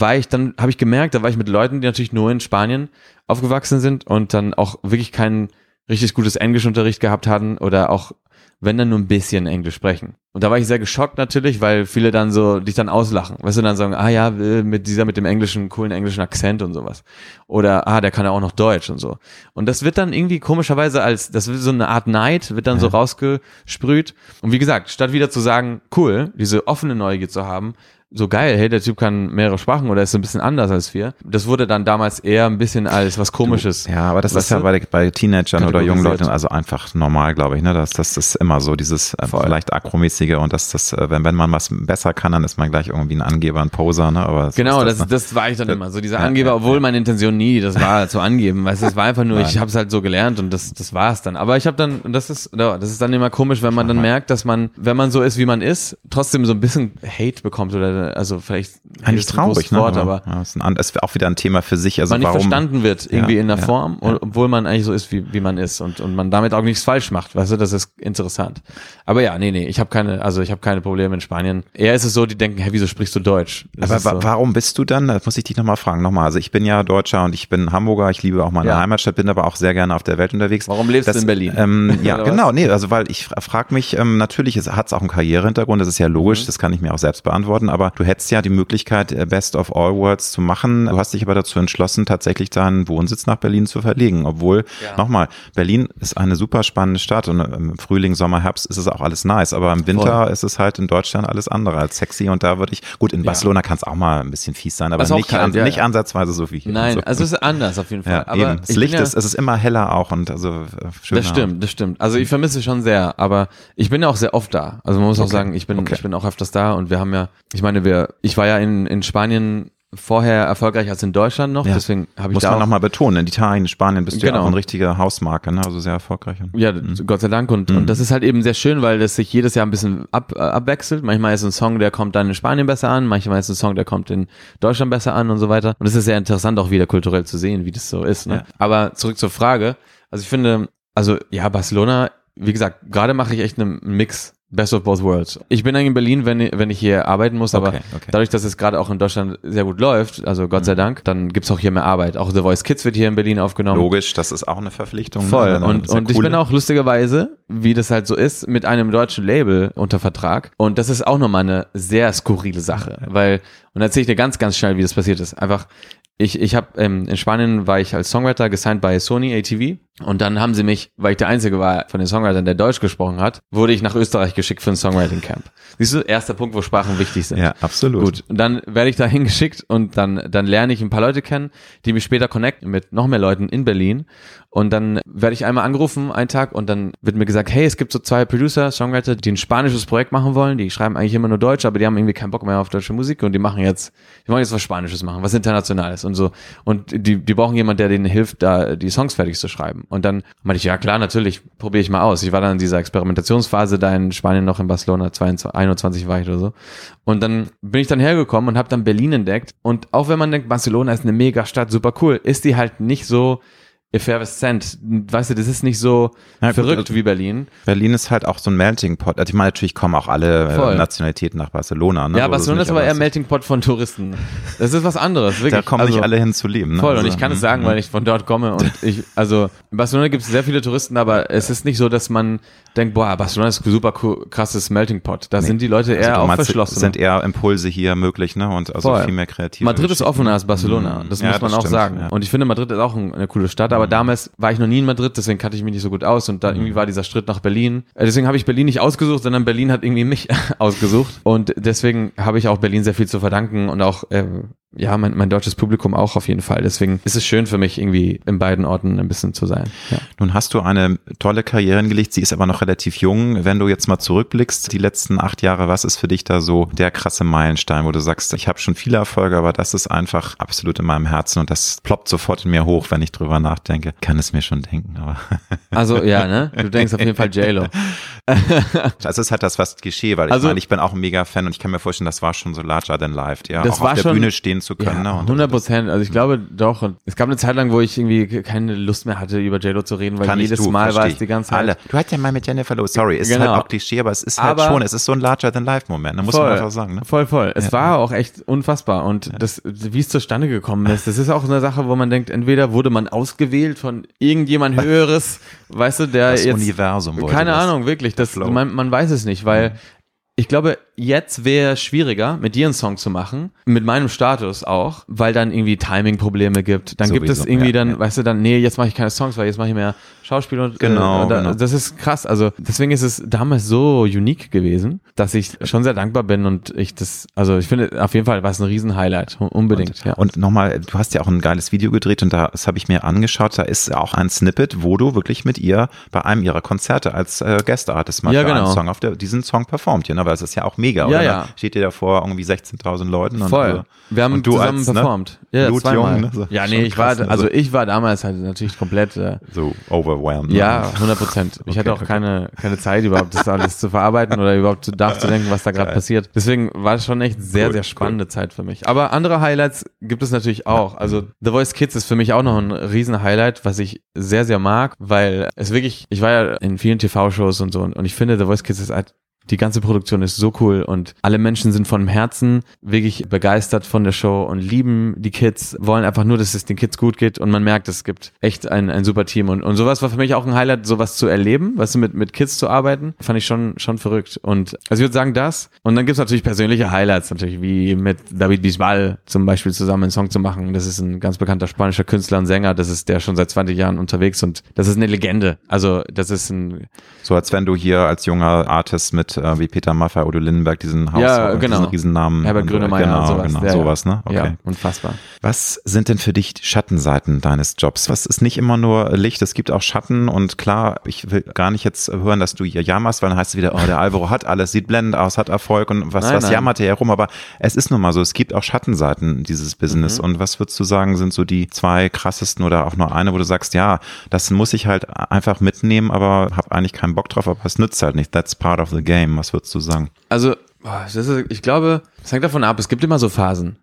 war ich dann, habe ich gemerkt, da war ich mit Leuten, die natürlich nur in Spanien aufgewachsen sind und dann auch wirklich kein richtig gutes Englischunterricht gehabt hatten oder auch wenn dann nur ein bisschen Englisch sprechen. Und da war ich sehr geschockt natürlich, weil viele dann so dich dann auslachen. Weißt du, dann sagen, ah ja, mit dieser, mit dem englischen, coolen englischen Akzent und sowas. Oder, ah, der kann ja auch noch Deutsch und so. Und das wird dann irgendwie komischerweise als, das wird so eine Art Neid, wird dann ja. so rausgesprüht. Und wie gesagt, statt wieder zu sagen, cool, diese offene Neugier zu haben, so geil, hey, der Typ kann mehrere Sprachen oder ist so ein bisschen anders als wir. Das wurde dann damals eher ein bisschen als was Komisches. Ja, aber das ist ja bei, bei Teenagern oder jungen Leuten also einfach normal, glaube ich. Ne? Das, das ist immer so, dieses äh, vielleicht akromäßige und das, das, äh, wenn, wenn man was besser kann, dann ist man gleich irgendwie ein Angeber, ein Poser. Ne? Aber genau, das, das, ne? das war ich dann immer. So dieser Angeber, obwohl meine Intention nie, das war zu angeben. Weißt du, es war einfach nur, ich habe es halt so gelernt und das, das war es dann. Aber ich habe dann, und das ist, das ist dann immer komisch, wenn man dann merkt, dass man, wenn man so ist, wie man ist, trotzdem so ein bisschen Hate bekommt oder also vielleicht eigentlich traurig, ne? Wort, aber ja, ist, ein, ist auch wieder ein Thema für sich. Also man nicht warum, verstanden wird irgendwie ja, in der Form, ja. obwohl man eigentlich so ist, wie, wie man ist und, und man damit auch nichts falsch macht. Weißt du, das ist interessant. Aber ja, nee, nee, ich habe keine, also ich habe keine Probleme in Spanien. Eher ist es so, die denken, hey, wieso sprichst du Deutsch? Das aber so. warum bist du dann? Das muss ich dich nochmal fragen. Nochmal, also ich bin ja Deutscher und ich bin Hamburger. Ich liebe auch meine Heimatstadt, bin aber auch sehr gerne auf der Welt unterwegs. Warum lebst das, du in Berlin? Ähm, ja, genau. Nee, also weil ich frage mich, ähm, natürlich hat es auch einen Karrierehintergrund. Das ist ja logisch. Mhm. Das kann ich mir auch selbst beantworten. Aber du hättest ja die Möglichkeit, äh, Best of All Worlds zu machen. Du hast dich aber dazu entschlossen, tatsächlich deinen Wohnsitz nach Berlin zu verlegen. Obwohl, ja. nochmal, Berlin ist eine super spannende Stadt und im Frühling, Sommer, Herbst ist es auch alles nice. Aber im Winter Voll. ist es halt in Deutschland alles andere als sexy und da würde ich, gut, in Barcelona kann es auch mal ein bisschen fies sein, aber nicht, kalt, an, ja, nicht ansatzweise so wie hier. Nein, so. also es ist anders auf jeden Fall. Ja, aber das Licht ist, es ist immer heller auch und also äh, schöner. Das stimmt, das stimmt. Also ich vermisse schon sehr, aber ich bin ja auch sehr oft da. Also man muss okay. auch sagen, ich bin, okay. ich bin auch öfters da und wir haben ja, ich meine, wir, ich war ja in, in Spanien vorher erfolgreich als in Deutschland noch, ja. deswegen habe ich Muss da man nochmal betonen, in Italien, Spanien bist du genau. ja auch eine richtige Hausmarke, ne? also sehr erfolgreich. Ja, mhm. Gott sei Dank und, mhm. und das ist halt eben sehr schön, weil das sich jedes Jahr ein bisschen ab, äh, abwechselt. Manchmal ist ein Song, der kommt dann in Spanien besser an, manchmal ist ein Song, der kommt in Deutschland besser an und so weiter. Und es ist sehr interessant auch wieder kulturell zu sehen, wie das so ist. Ne? Ja. Aber zurück zur Frage, also ich finde, also ja, Barcelona, wie gesagt, gerade mache ich echt einen Mix Best of both worlds. Ich bin eigentlich in Berlin, wenn, wenn ich hier arbeiten muss, aber okay, okay. dadurch, dass es gerade auch in Deutschland sehr gut läuft, also Gott sei mhm. Dank, dann gibt's auch hier mehr Arbeit. Auch The Voice Kids wird hier in Berlin aufgenommen. Logisch, das ist auch eine Verpflichtung. Ne? Voll. Ne? Und, und ich bin auch lustigerweise, wie das halt so ist, mit einem deutschen Label unter Vertrag. Und das ist auch nochmal eine sehr skurrile Sache, weil, und erzähle ich dir ganz, ganz schnell, wie das passiert ist. Einfach, ich, ich habe ähm, in Spanien war ich als Songwriter gesigned bei Sony ATV und dann haben sie mich, weil ich der Einzige war von den Songwritern, der Deutsch gesprochen hat, wurde ich nach Österreich geschickt für ein Songwriting Camp. Siehst du, erster Punkt, wo Sprachen wichtig sind. Ja, absolut. Gut, und dann werde ich da hingeschickt und dann dann lerne ich ein paar Leute kennen, die mich später connecten mit noch mehr Leuten in Berlin und dann werde ich einmal angerufen einen Tag und dann wird mir gesagt, hey, es gibt so zwei Producer, Songwriter, die ein spanisches Projekt machen wollen. Die schreiben eigentlich immer nur Deutsch, aber die haben irgendwie keinen Bock mehr auf deutsche Musik und die machen jetzt, die wollen jetzt was Spanisches machen, was Internationales und so. Und die, die brauchen jemanden, der denen hilft, da die Songs fertig zu schreiben. Und dann meinte ich, ja klar, natürlich, probiere ich mal aus. Ich war dann in dieser Experimentationsphase da in Spanien noch in Barcelona, 22, 21 war ich oder so. Und dann bin ich dann hergekommen und habe dann Berlin entdeckt. Und auch wenn man denkt, Barcelona ist eine mega Stadt, super cool, ist die halt nicht so effervescent. Weißt du, das ist nicht so ja, verrückt gut, also wie Berlin. Berlin ist halt auch so ein Melting Pot. Also ich meine, natürlich kommen auch alle äh, Voll. Nationalitäten nach Barcelona. Ne? Ja, Barcelona ist aber eher Melting Pot von Touristen. Das ist was anderes, wirklich. Da kommen also, nicht alle hin zu leben. Ne? Voll, also, und ich kann es sagen, mhm. weil ich von dort komme und ich, also in Barcelona gibt es sehr viele Touristen, aber es ist nicht so, dass man denkt, boah, Barcelona ist ein super krasses Melting Pot. Da nee. sind die Leute also eher also, auch verschlossen. sind eher Impulse hier möglich, ne? Und also Voll. viel mehr kreativ. Madrid ist offener als Barcelona. Mhm. Das ja, muss man das auch stimmt, sagen. Ja. Und ich finde, Madrid ist auch eine coole Stadt, aber mhm. damals war ich noch nie in Madrid, deswegen kannte ich mich nicht so gut aus und da mhm. irgendwie war dieser Schritt nach Berlin. Äh, deswegen habe ich Berlin nicht ausgesucht, sondern Berlin hat irgendwie mich ausgesucht. Und deswegen habe ich auch Berlin sehr viel zu verdanken und auch äh, ja, mein, mein deutsches Publikum auch auf jeden Fall. Deswegen ist es schön für mich, irgendwie in beiden Orten ein bisschen zu sein. Ja. Nun hast du eine tolle Karriere hingelegt. Sie ist aber noch relativ jung. Wenn du jetzt mal zurückblickst, die letzten acht Jahre, was ist für dich da so der krasse Meilenstein, wo du sagst, ich habe schon viele Erfolge, aber das ist einfach absolut in meinem Herzen und das ploppt sofort in mir hoch, wenn ich drüber nachdenke. Kann es mir schon denken, aber. Also, ja, ne? Du denkst auf jeden Fall JLo. das ist halt das, was geschehe, weil ich also, meine, ich bin auch ein mega Fan und ich kann mir vorstellen, das war schon so larger than life, ja. Das auch war auf der schon, Bühne stehen zu können. Ja, 100 Prozent. Also ich glaube doch. Und es gab eine Zeit lang, wo ich irgendwie keine Lust mehr hatte, über JLo zu reden, weil Kann jedes du, Mal war es die ganze Zeit. Alle. Du hattest ja mal mit Jennifer Lopez, sorry, ist halt genau. halt auch Klischee, aber es ist halt aber schon, es ist so ein larger-than-life-Moment, da muss voll, man einfach sagen. Ne? Voll, voll. Es ja. war auch echt unfassbar. Und ja. das, wie es zustande gekommen ist, das ist auch eine Sache, wo man denkt, entweder wurde man ausgewählt von irgendjemand Höheres, weißt du, der das jetzt... Universum Keine Ahnung, wirklich. Das, man, man weiß es nicht, weil ich glaube, jetzt wäre schwieriger, mit dir einen Song zu machen, mit meinem Status auch, weil dann irgendwie Timing-Probleme gibt. Dann gibt es Sowieso, irgendwie ja, dann, ja. weißt du, dann, nee, jetzt mache ich keine Songs, weil jetzt mache ich mehr Schauspiel und Genau, äh, da, genau. das ist krass. Also deswegen ist es damals so unique gewesen, dass ich schon sehr dankbar bin und ich das, also ich finde auf jeden Fall war es ein Riesen-Highlight, unbedingt. Und, ja. und nochmal, du hast ja auch ein geiles Video gedreht und da, das habe ich mir angeschaut, da ist auch ein Snippet, wo du wirklich mit ihr bei einem ihrer Konzerte als äh, Guest-Artist mal Ja, für einen genau. Song auf der, diesen Song performt, ja, ne? weil es ist ja auch mega, Ja, oder? ja. Steht ihr da vor irgendwie 16.000 Leuten und Voll. Wir haben und du zusammen als, ne, performt. Ja, Blutjung, zweimal. ne? So, ja, nee, ich krass, war, ne? also So- ich war damals halt natürlich komplett, äh, so overwhelmed. ne? ja, 100 Prozent. Ich hatte Okay, auch okay. keine, keine Zeit überhaupt, das alles zu verarbeiten oder überhaupt nachzudenken, was da gerade passiert. Deswegen war es schon echt sehr, Cool, sehr spannende Zeit für mich. Aber andere Highlights gibt es natürlich auch. Also The Voice Kids ist für mich auch noch ein riesen Highlight, was ich sehr, sehr mag, weil es wirklich, ich war ja in vielen TV-Shows und so und, und ich finde The Voice Kids ist halt die ganze Produktion ist so cool und alle Menschen sind von Herzen wirklich begeistert von der Show und lieben die Kids, wollen einfach nur, dass es den Kids gut geht und man merkt, es gibt echt ein, ein super Team. Und, und sowas war für mich auch ein Highlight, sowas zu erleben, weißt du, mit, mit Kids zu arbeiten, fand ich schon, schon verrückt. Und also ich würde sagen das. Und dann gibt's natürlich persönliche Highlights, natürlich wie mit David Bisbal zum Beispiel zusammen einen Song zu machen, das ist ein ganz bekannter spanischer Künstler und Sänger, das ist der schon seit 20 Jahren unterwegs und das ist eine Legende, also das ist ein, So als wenn du hier als junger Artist mit äh, wie Peter Maffay, Udo Lindenberg diesen Haus, Ja, diesen genau. Riesennamen. Herbert Grönemeyer genau, und sowas. Genau, Ja, sowas, ne? Okay. ja, unfassbar. Was sind denn für dich die Schattenseiten deines Jobs? Was ist nicht immer nur Licht, es gibt auch Schatten und klar, ich will gar nicht jetzt hören, dass du hier jammerst, weil dann heißt es wieder, oh, der Alvaro hat alles, sieht blendend aus, hat Erfolg und was, Nein, was nein. jammert er herum, aber es ist nun mal so, es gibt auch Schattenseiten dieses Mhm. Business und was würdest du sagen, sind so die zwei krassesten oder auch nur eine, wo du sagst, ja, das muss ich halt einfach mitnehmen, aber habe eigentlich keinen Bock drauf, aber es nützt halt nicht, that's part of the game, was würdest du sagen? Also, ich glaube, es hängt davon ab, es gibt immer so Phasen.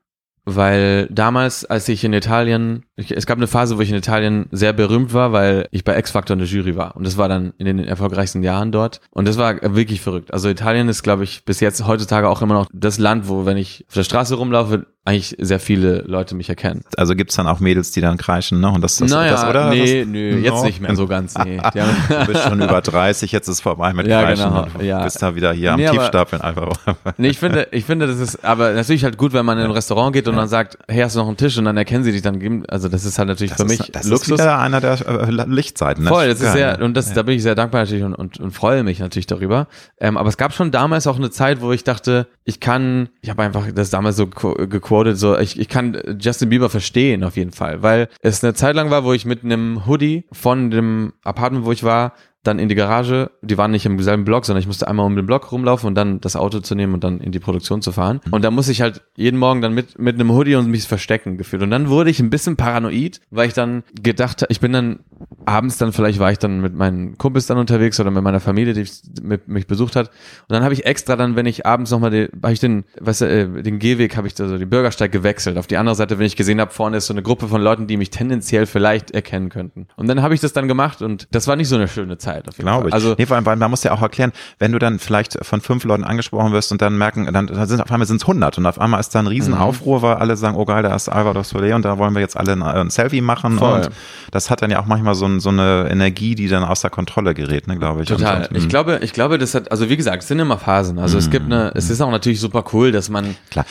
Weil damals, als ich in Italien, ich, es gab eine Phase, wo ich in Italien sehr berühmt war, weil ich bei X-Factor in der Jury war. Und das war dann in den erfolgreichsten Jahren dort. Und das war wirklich verrückt. Also Italien ist, glaube ich, bis jetzt heutzutage auch immer noch das Land, wo, wenn ich auf der Straße rumlaufe, eigentlich sehr viele Leute mich erkennen. Also gibt's dann auch Mädels, die dann kreischen, ne? Und das, das, naja, das oder? nee, das, nö, jetzt No. nicht mehr so ganz. Nee. Du bist schon über 30, jetzt ist vorbei mit Ja, Kreischen genau, und du ja. bist da wieder hier am Nee, aber- Tiefstapeln einfach. Nee, ich finde, ich finde, das ist aber natürlich halt gut, wenn man in ein Restaurant geht und dann sagt, hey, hast du noch einen Tisch und dann erkennen sie dich dann. Also das ist halt natürlich Das für ist, mich das ist Luxus. wieder einer der äh, Lichtseiten. Ne? Voll, das ist sehr, ne? und das, da bin ich sehr dankbar natürlich und, und, und freue mich natürlich darüber. Ähm, aber es gab schon damals auch eine Zeit, wo ich dachte, ich kann, ich habe einfach das damals so qu- gequotet, so ich, ich kann Justin Bieber verstehen auf jeden Fall, weil es eine Zeit lang war, wo ich mit einem Hoodie von dem Apartment, wo ich war, dann in die Garage, die waren nicht im selben Block, sondern ich musste einmal um den Block rumlaufen und dann das Auto zu nehmen und dann in die Produktion zu fahren. Und da muss ich halt jeden Morgen dann mit, mit einem Hoodie und mich verstecken gefühlt. Und dann wurde ich ein bisschen paranoid, weil ich dann gedacht habe, ich bin dann abends dann, vielleicht war ich dann mit meinen Kumpels dann unterwegs oder mit meiner Familie, die mit, mich besucht hat. Und dann habe ich extra dann, wenn ich abends nochmal den, habe ich den, weißt du, äh, den Gehweg, habe ich da so den Bürgersteig gewechselt. Auf die andere Seite, wenn ich gesehen habe, vorne ist so eine Gruppe von Leuten, die mich tendenziell vielleicht erkennen könnten. Und dann habe ich das dann gemacht und das war nicht so eine schöne Zeit. Jeden Glaube Fall. ich. Also nee, vor allem, weil man muss ja auch erklären, wenn du dann vielleicht von fünf Leuten angesprochen wirst und dann merken, dann, dann sind auf einmal sind es 100 und auf einmal ist da ein Mhm. Riesenaufruhr, weil alle sagen, oh geil, da ist Alvaro Soler und da wollen wir jetzt alle ein, ein Selfie machen Voll. und das hat dann ja auch manchmal so, ein, so eine Energie, die dann außer Kontrolle gerät, ne, glaube ich. Total. Und, und, ich mh, glaube, ich glaube, das hat, also wie gesagt, es sind immer Phasen. Also es gibt eine, es ist auch natürlich super cool, dass man Klar,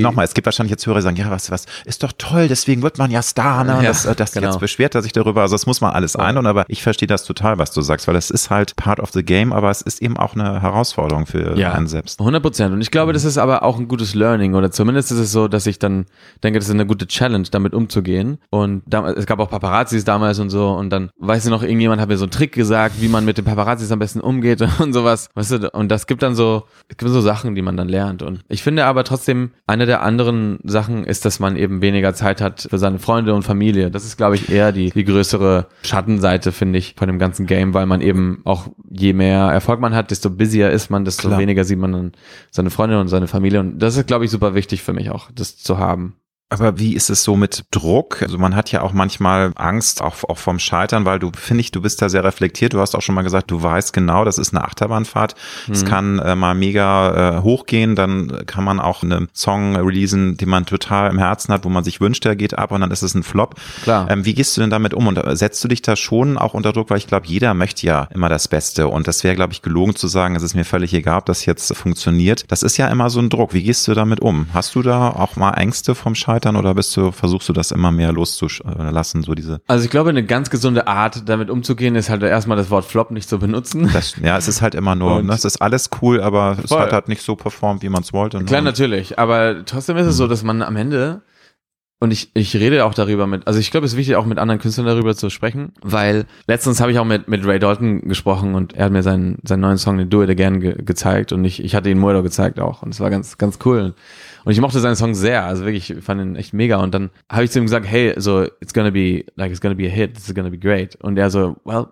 nochmal, es gibt wahrscheinlich jetzt Hörer, die sagen, ja, was, was, ist doch toll, deswegen wird man ja Star, ne? Ja, das, äh, das genau. jetzt beschwert er sich darüber, also das muss man alles einordnen, aber ich verstehe das total, was du sagst, weil es ist halt part of the game, aber es ist eben auch eine Herausforderung für Ja. einen selbst. 100 Prozent. Und ich glaube, das ist aber auch ein gutes Learning oder zumindest ist es so, dass ich dann denke, das ist eine gute Challenge, damit umzugehen. Und da, es gab auch Paparazzis damals und so und dann, weiß ich noch, irgendjemand hat mir so einen Trick gesagt, wie man mit den Paparazzis am besten umgeht und sowas. Weißt du, und das gibt dann so, es gibt so Sachen, die man dann lernt. Und ich finde aber trotzdem, eine der anderen Sachen ist, dass man eben weniger Zeit hat für seine Freunde und Familie. Das ist, glaube ich, eher die, die größere Schattenseite, finde ich, von dem ganzen Game, weil man eben auch, je mehr Erfolg man hat, desto busier ist man, desto Klar. weniger sieht man dann seine Freunde und seine Familie. Und das ist, glaube ich, super wichtig für mich auch, das zu haben. Aber wie ist es so mit Druck? Also man hat ja auch manchmal Angst, auch, auch vom Scheitern, weil du, finde ich, du bist da sehr reflektiert. Du hast auch schon mal gesagt, du weißt genau, das ist eine Achterbahnfahrt. Es mhm. kann äh, mal mega äh, hochgehen, dann kann man auch einen Song releasen, den man total im Herzen hat, wo man sich wünscht, der geht ab und dann ist es ein Flop. Klar. Ähm, wie gehst du denn damit um? Und äh, setzt du dich da schon auch unter Druck? Weil ich glaube, jeder möchte ja immer das Beste. Und das wäre, glaube ich, gelogen zu sagen, es ist mir völlig egal, ob das jetzt funktioniert. Das ist ja immer so ein Druck. Wie gehst du damit um? Hast du da auch mal Ängste vom Scheitern? Scheitern oder bist du, versuchst du das immer mehr loszulassen, so diese? Also ich glaube, eine ganz gesunde Art, damit umzugehen, ist halt erstmal das Wort Flop nicht zu benutzen. Das, ja, es ist halt immer nur, ne, es ist alles cool, aber voll. es hat halt nicht so performt, wie man es wollte. Ne? Klar, natürlich, aber trotzdem ist es so, mhm. dass man am Ende und ich, ich rede auch darüber mit, also ich glaube, es ist wichtig, auch mit anderen Künstlern darüber zu sprechen, weil letztens habe ich auch mit, mit Ray Dalton gesprochen und er hat mir seinen, seinen neuen Song, den Do It Again, ge gezeigt und ich, ich hatte ihn Murdo gezeigt auch und es war ganz, ganz cool. Und ich mochte seinen Song sehr, also wirklich, ich fand ihn echt mega. Und dann habe ich zu ihm gesagt, hey, so, it's gonna be, like, it's gonna be a hit, this is gonna be great. Und er so, well,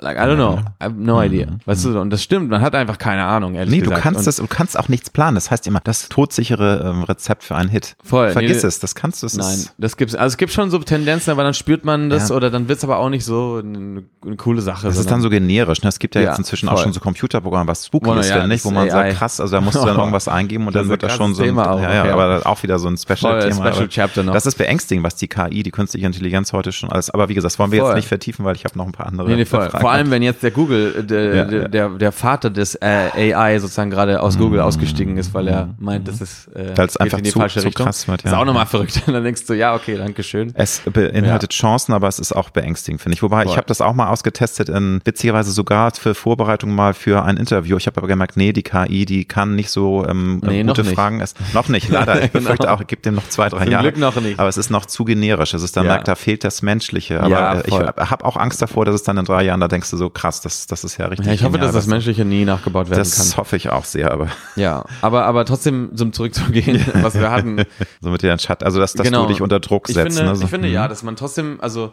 Like, I don't know. I have no idea. Mhm. Weißt du, und das stimmt, man hat einfach keine Ahnung, ehrlich nee, gesagt. Nee, du kannst das, du kannst auch nichts planen. Das heißt immer, das todsichere ähm, Rezept für einen Hit. Voll. Vergiss nee, es, das kannst du. Nein, das gibt's, also es gibt schon so Tendenzen, aber dann spürt man das ja. oder dann wird's aber auch nicht so eine, eine coole Sache. Das ist dann so generisch. Ne? Es gibt ja, ja jetzt inzwischen voll. auch schon so Computerprogramme, was spooky ist, ja, nicht, wo man AI. sagt, krass, also da musst du dann irgendwas eingeben und dann wird das schon so ein, auch, ja, ja, aber auch wieder so ein Special-Thema. Special Chapter noch. Das ist beängstigend, was die KI, die künstliche Intelligenz heute schon alles, aber wie gesagt, das wollen wir jetzt nicht vertiefen, weil ich habe noch ein paar andere. Nee, nee, voll. Vor allem, wenn jetzt der Google Google, der, ja, der, der, der, Vater des äh, AI sozusagen gerade aus Google mhm. ausgestiegen ist, weil er meint, das ist äh, geht einfach in die zu, falsche zu Richtung. Krass wird, ja. Ist auch nochmal verrückt. Und dann denkst du, ja, okay, danke schön. Es beinhaltet ja. Chancen, aber es ist auch beängstigend, finde ich. Wobei, Voll. ich habe das auch mal ausgetestet, in, witzigerweise sogar für Vorbereitung mal für ein Interview. Ich habe aber gemerkt, nee, die KI, die kann nicht so ähm, nee, gute Fragen. Es, noch nicht, leider. Ich befürchte genau. auch, ich gebe dem noch zwei, drei Zum Jahre. Glück noch nicht. Aber es ist noch zu generisch. Es ist dann merkt, da fehlt das Menschliche. Aber ja, ich habe auch Angst davor, dass es dann in drei Jahren, da denkst du so, krass, das, das ist ja richtig. Ja, ich hoffe, dass das Menschliche nie nachgebaut werden das kann. Das hoffe ich auch sehr, aber. Ja, aber, aber trotzdem, zum zurückzugehen, was wir hatten. so mit den Chat, also dass, dass genau. du dich unter Druck setzt. Ich finde, ne? so. ich finde ja, mhm. dass man trotzdem, also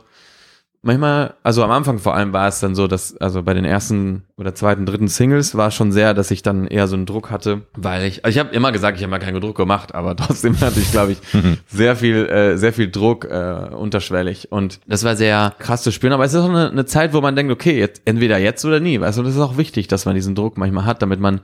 manchmal, also am Anfang vor allem war es dann so, dass, also bei den ersten oder zweiten, dritten Singles war es schon sehr, dass ich dann eher so einen Druck hatte, weil ich, also ich habe immer gesagt, ich habe mal keinen Druck gemacht, aber trotzdem hatte ich, glaube ich, sehr viel, äh, sehr viel Druck äh, unterschwellig und das war sehr krass zu spüren, aber es ist auch eine, eine Zeit, wo man denkt, okay, jetzt, entweder jetzt oder nie, weißt du, und es ist auch wichtig, dass man diesen Druck manchmal hat, damit man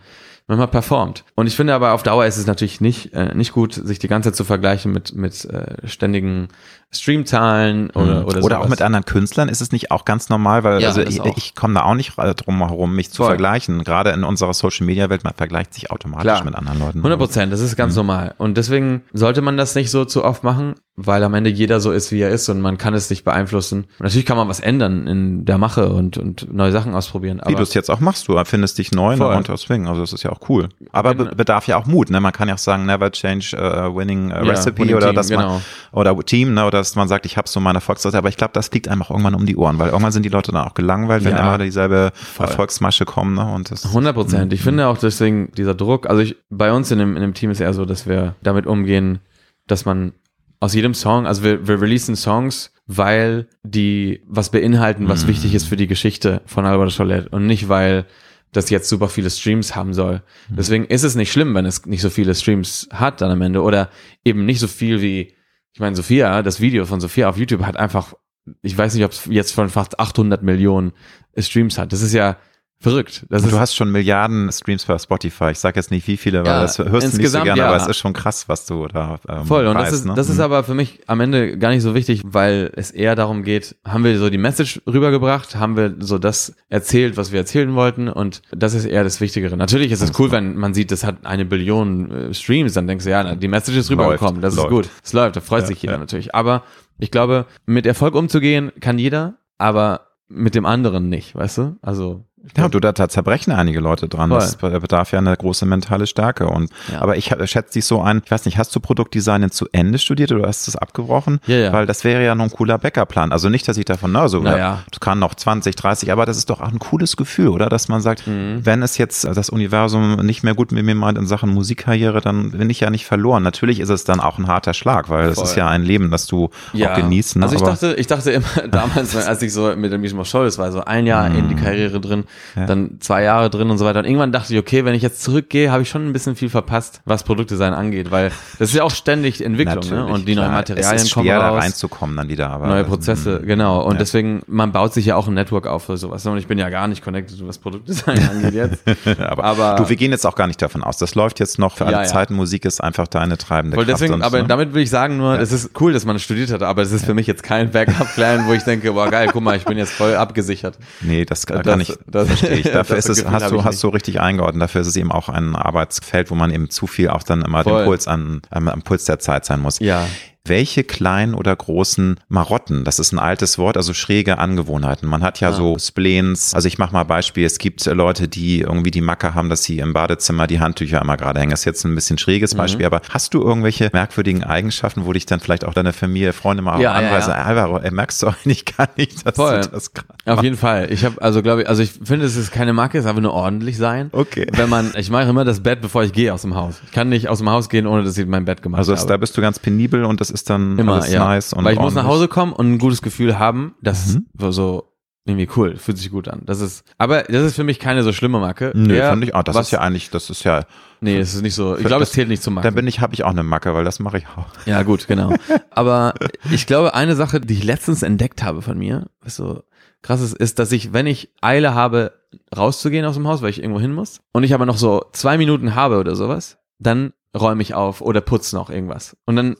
manchmal performt. Und ich finde aber auf Dauer ist es natürlich nicht, äh, nicht gut, sich die ganze Zeit zu vergleichen mit, mit äh, ständigen Streamzahlen oder, hm. oder, oder auch mit anderen Künstlern ist es nicht auch ganz normal, weil ja, also ich, ich komme da auch nicht drum herum, mich zu Voll. vergleichen. Gerade in unserer Social Media Welt, man vergleicht sich automatisch Klar. mit anderen Leuten. 100 Prozent, das ist ganz mhm. normal. Und deswegen sollte man das nicht so zu oft machen, weil am Ende jeder so ist, wie er ist und man kann es nicht beeinflussen. Und natürlich kann man was ändern in der Mache und, und neue Sachen ausprobieren. wie du es jetzt auch machst, du findest dich neu Voll. und deswegen, also das ist ja auch cool. Aber be bedarf ja auch Mut, ne? Man kann ja auch sagen, never change a winning uh, recipe ja, oder Team, man genau. oder Team, ne? Oder dass man sagt, ich habe so meine Erfolgsseite, aber ich glaube, das fliegt einfach irgendwann um die Ohren, weil irgendwann sind die Leute dann auch gelangweilt, wenn ja, immer dieselbe voll. Erfolgsmasche kommen. Ne? Und das 100 Prozent. Ich finde auch deswegen dieser Druck, also ich, bei uns in dem, in dem Team ist eher so, dass wir damit umgehen, dass man aus jedem Song, also wir, wir releasen Songs, weil die was beinhalten, was mhm. wichtig ist für die Geschichte von Albert Soler und nicht, weil das jetzt super viele Streams haben soll. Mhm. Deswegen ist es nicht schlimm, wenn es nicht so viele Streams hat dann am Ende oder eben nicht so viel wie ich meine, Sophia, das Video von Sophia auf YouTube hat einfach, ich weiß nicht, ob es jetzt schon fast 800 Millionen Streams hat. Das ist ja Verrückt. Das du hast schon Milliarden Streams bei Spotify. Ich sage jetzt nicht wie viele, weil ja, das hörst du nicht so gerne, ja. aber es ist schon krass, was du da ähm, Voll, und weißt, das, ist, ne? das ist mhm. aber für mich am Ende gar nicht so wichtig, weil es eher darum geht, haben wir so die Message rübergebracht, haben wir so das erzählt, was wir erzählen wollten und das ist eher das Wichtigere. Natürlich ist es cool, wenn man sieht, das hat eine Billion äh, Streams, dann denkst du, ja, die Message ist rübergekommen, das läuft. ist gut. Es läuft, da freut ja, sich jeder natürlich. Aber ich glaube, mit Erfolg umzugehen kann jeder, aber mit dem anderen nicht, weißt du? Also ja, du, da, da zerbrechen einige Leute dran. Voll. Das bedarf ja eine große mentale Stärke. Und, ja. Aber ich schätze dich so ein, ich weiß nicht, hast du Produktdesign zu Ende studiert oder hast du es abgebrochen? Ja, ja. Weil das wäre ja noch ein cooler Backup-Plan. Also nicht, dass ich davon, na, so, naja. das kann noch 20, 30, aber das ist doch auch ein cooles Gefühl, oder? Dass man sagt, mhm. wenn es jetzt das Universum nicht mehr gut mit mir meint in Sachen Musikkarriere, dann bin ich ja nicht verloren. Natürlich ist es dann auch ein harter Schlag, weil es ist ja ein Leben, das du auch genießt. Ne? Also ich dachte, ich dachte immer damals, als ich so mit dem Mismo das war so ein Jahr mhm. in die Karriere drin, Ja. dann zwei Jahre drin und so weiter. Und irgendwann dachte ich, okay, wenn ich jetzt zurückgehe, habe ich schon ein bisschen viel verpasst, was Produktdesign angeht, weil das ist ja auch ständig Entwicklung, ne? Und die neuen klar. Materialien es ist kommen schwer, da raus. reinzukommen dann wieder. Aber Neue Prozesse, Mhm. genau. Und Ja. deswegen, man baut sich ja auch ein Network auf für sowas. Und ich bin ja gar nicht connected, was Produktdesign angeht jetzt. aber, Aber- du, wir gehen jetzt auch gar nicht davon aus. Das läuft jetzt noch für alle Ja. Zeiten. Musik ist einfach deine treibende Voll Kraft. deswegen, und, aber ne? damit will ich sagen nur, es ist cool, dass man studiert hat, aber es ist für mich jetzt kein Backup-Plan, wo ich denke, boah geil, guck mal, ich bin jetzt voll abgesichert. Nee, das kann Das- ich, das- verstehe ich. Dafür das ist es, Gefühl hast du, hast nicht. du richtig eingeordnet. Dafür ist es eben auch ein Arbeitsfeld, wo man eben zu viel auch dann immer Voll. den Puls an, am, am Puls der Zeit sein muss. Ja. Welche kleinen oder großen Marotten, das ist ein altes Wort, also schräge Angewohnheiten. Man hat ja Ah. so Spleens, also ich mache mal Beispiel, es gibt äh, Leute, die irgendwie die Macke haben, dass sie im Badezimmer die Handtücher immer gerade hängen. Das ist jetzt ein bisschen schräges Mhm. Beispiel, aber hast du irgendwelche merkwürdigen Eigenschaften, wo dich dann vielleicht auch deine Familie, Freunde mal Ja, auch ja, anweisen, ja. Alvaro, ey, merkst du eigentlich gar nicht, dass Voll. du das gerade Auf jeden Fall. Ich habe also glaube ich, also ich finde, es ist keine Marke, es ist einfach nur ordentlich sein. Okay. Wenn man, ich mache immer das Bett, bevor ich gehe aus dem Haus. Ich kann nicht aus dem Haus gehen, ohne dass ich mein Bett gemacht Also habe. da bist du ganz penibel und das ist dann Immer, alles ja. nice und Weil ich muss nach ordentlich. Hause kommen und ein gutes Gefühl haben, das Mhm. ist so irgendwie cool, fühlt sich gut an. Das ist, aber das ist für mich keine so schlimme Marke. Nö, Eher finde ich, ah, das was- ist ja eigentlich, das ist ja, Nee, es ist nicht so. Ich glaube, es zählt nicht zum Marke. da bin ich, habe ich auch eine Macke, weil das mache ich auch. Ja, gut, genau. Aber ich glaube, eine Sache, die ich letztens entdeckt habe von mir, was so krass ist, ist, dass ich, wenn ich Eile habe, rauszugehen aus dem Haus, weil ich irgendwo hin muss, und ich aber noch so zwei Minuten habe oder sowas, dann räume ich auf oder putze noch irgendwas. Und dann,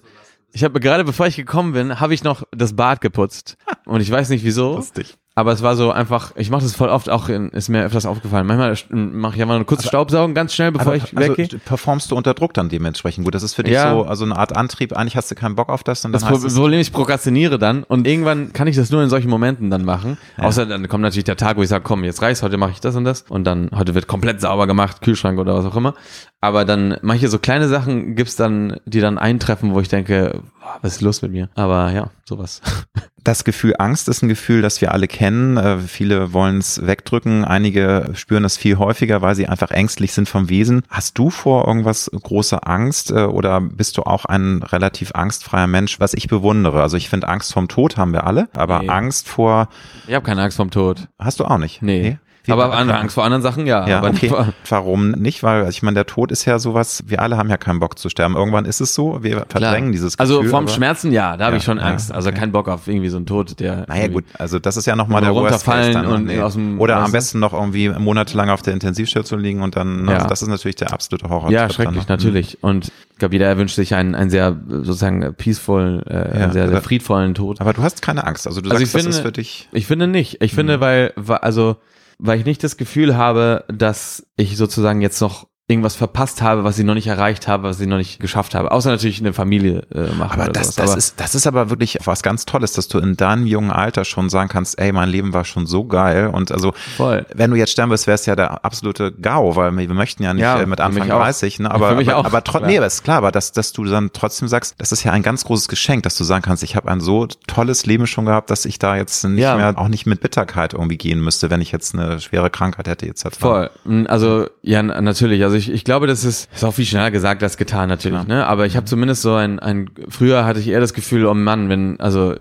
ich habe gerade bevor ich gekommen bin, habe ich noch das Bad geputzt. Und ich weiß nicht wieso. Lustig. Aber es war so einfach, ich mache das voll oft, auch in, ist mir öfters aufgefallen. Manchmal mache ich einfach eine kurze Staubsaugen ganz schnell, bevor Aber, ich also, weggehe. performst du unter Druck dann dementsprechend gut. Das ist für dich Ja. so, also eine Art Antrieb. Eigentlich hast du keinen Bock auf das und dann Das heißt Problem ist, ich prokrastiniere dann und irgendwann kann ich das nur in solchen Momenten dann machen. Außer dann kommt natürlich der Tag, wo ich sage, komm, jetzt reicht's, heute mache ich das und das und dann heute wird komplett sauber gemacht, Kühlschrank oder was auch immer. Aber dann manche so kleine Sachen gibt's dann, die dann eintreffen, wo ich denke, was ist los mit mir? Aber ja, sowas. das Gefühl Angst ist ein Gefühl, das wir alle kennen. Äh, viele wollen es wegdrücken. Einige spüren es viel häufiger, weil sie einfach ängstlich sind vom Wesen. Hast du vor irgendwas große Angst äh, oder bist du auch ein relativ angstfreier Mensch, was ich bewundere? Also ich finde Angst vom Tod haben wir alle, aber Nee. Angst vor Ich habe keine Angst vom Tod. hast du auch nicht. Nee. Wie- aber andere Angst vor anderen Sachen, ja. Ja, okay. nicht Warum nicht? Weil ich meine, der Tod ist ja sowas, wir alle haben ja keinen Bock zu sterben. Irgendwann ist es so, wir verdrängen dieses Gefühl. Also vom Schmerzen, ja, da habe Ja, ich schon ja, Angst. Also okay. keinen Bock auf irgendwie so einen Tod, der. Naja gut, also das ist ja nochmal der runterfallen dann. und aus dem- Oder am besten noch irgendwie monatelang auf der Intensivstation liegen und dann, ne, Ja. also das ist natürlich der absolute Horror. Ja, Dann schrecklich, noch. natürlich. Und ich glaube, jeder wünscht sich einen, einen sehr sozusagen peaceful, äh, Ja, einen sehr, sehr friedvollen Tod. Aber du hast keine Angst. Also du Also sagst, ich das ist finde- für dich. Ich finde nicht. Ich finde, weil, weil, also, weil ich nicht das Gefühl habe, dass ich sozusagen jetzt noch irgendwas verpasst habe, was ich noch nicht erreicht habe, was ich noch nicht geschafft habe. Außer natürlich eine Familie äh, machen. Aber das, das, aber ist, das ist aber wirklich was ganz Tolles, dass du in deinem jungen Alter schon sagen kannst, ey, mein Leben war schon so geil. Und also, voll. wenn du jetzt sterben wirst, wär's ja der absolute GAU, weil wir möchten ja nicht Ja, äh, mit Anfang mich auch. 30, ne? aber, aber, aber trotzdem, nee, aber ist klar, aber dass, dass du dann trotzdem sagst, das ist ja ein ganz großes Geschenk, dass du sagen kannst, ich habe ein so tolles Leben schon gehabt, dass ich da jetzt nicht Ja. mehr, auch nicht mit Bitterkeit irgendwie gehen müsste, wenn ich jetzt eine schwere Krankheit hätte etc. Voll. Also, ja, natürlich. Also ich, ich glaube, das ist, ist auch viel schneller gesagt als getan, natürlich, ne? Aber ich habe zumindest so ein, ein, früher hatte ich eher das Gefühl, oh Mann, wenn, also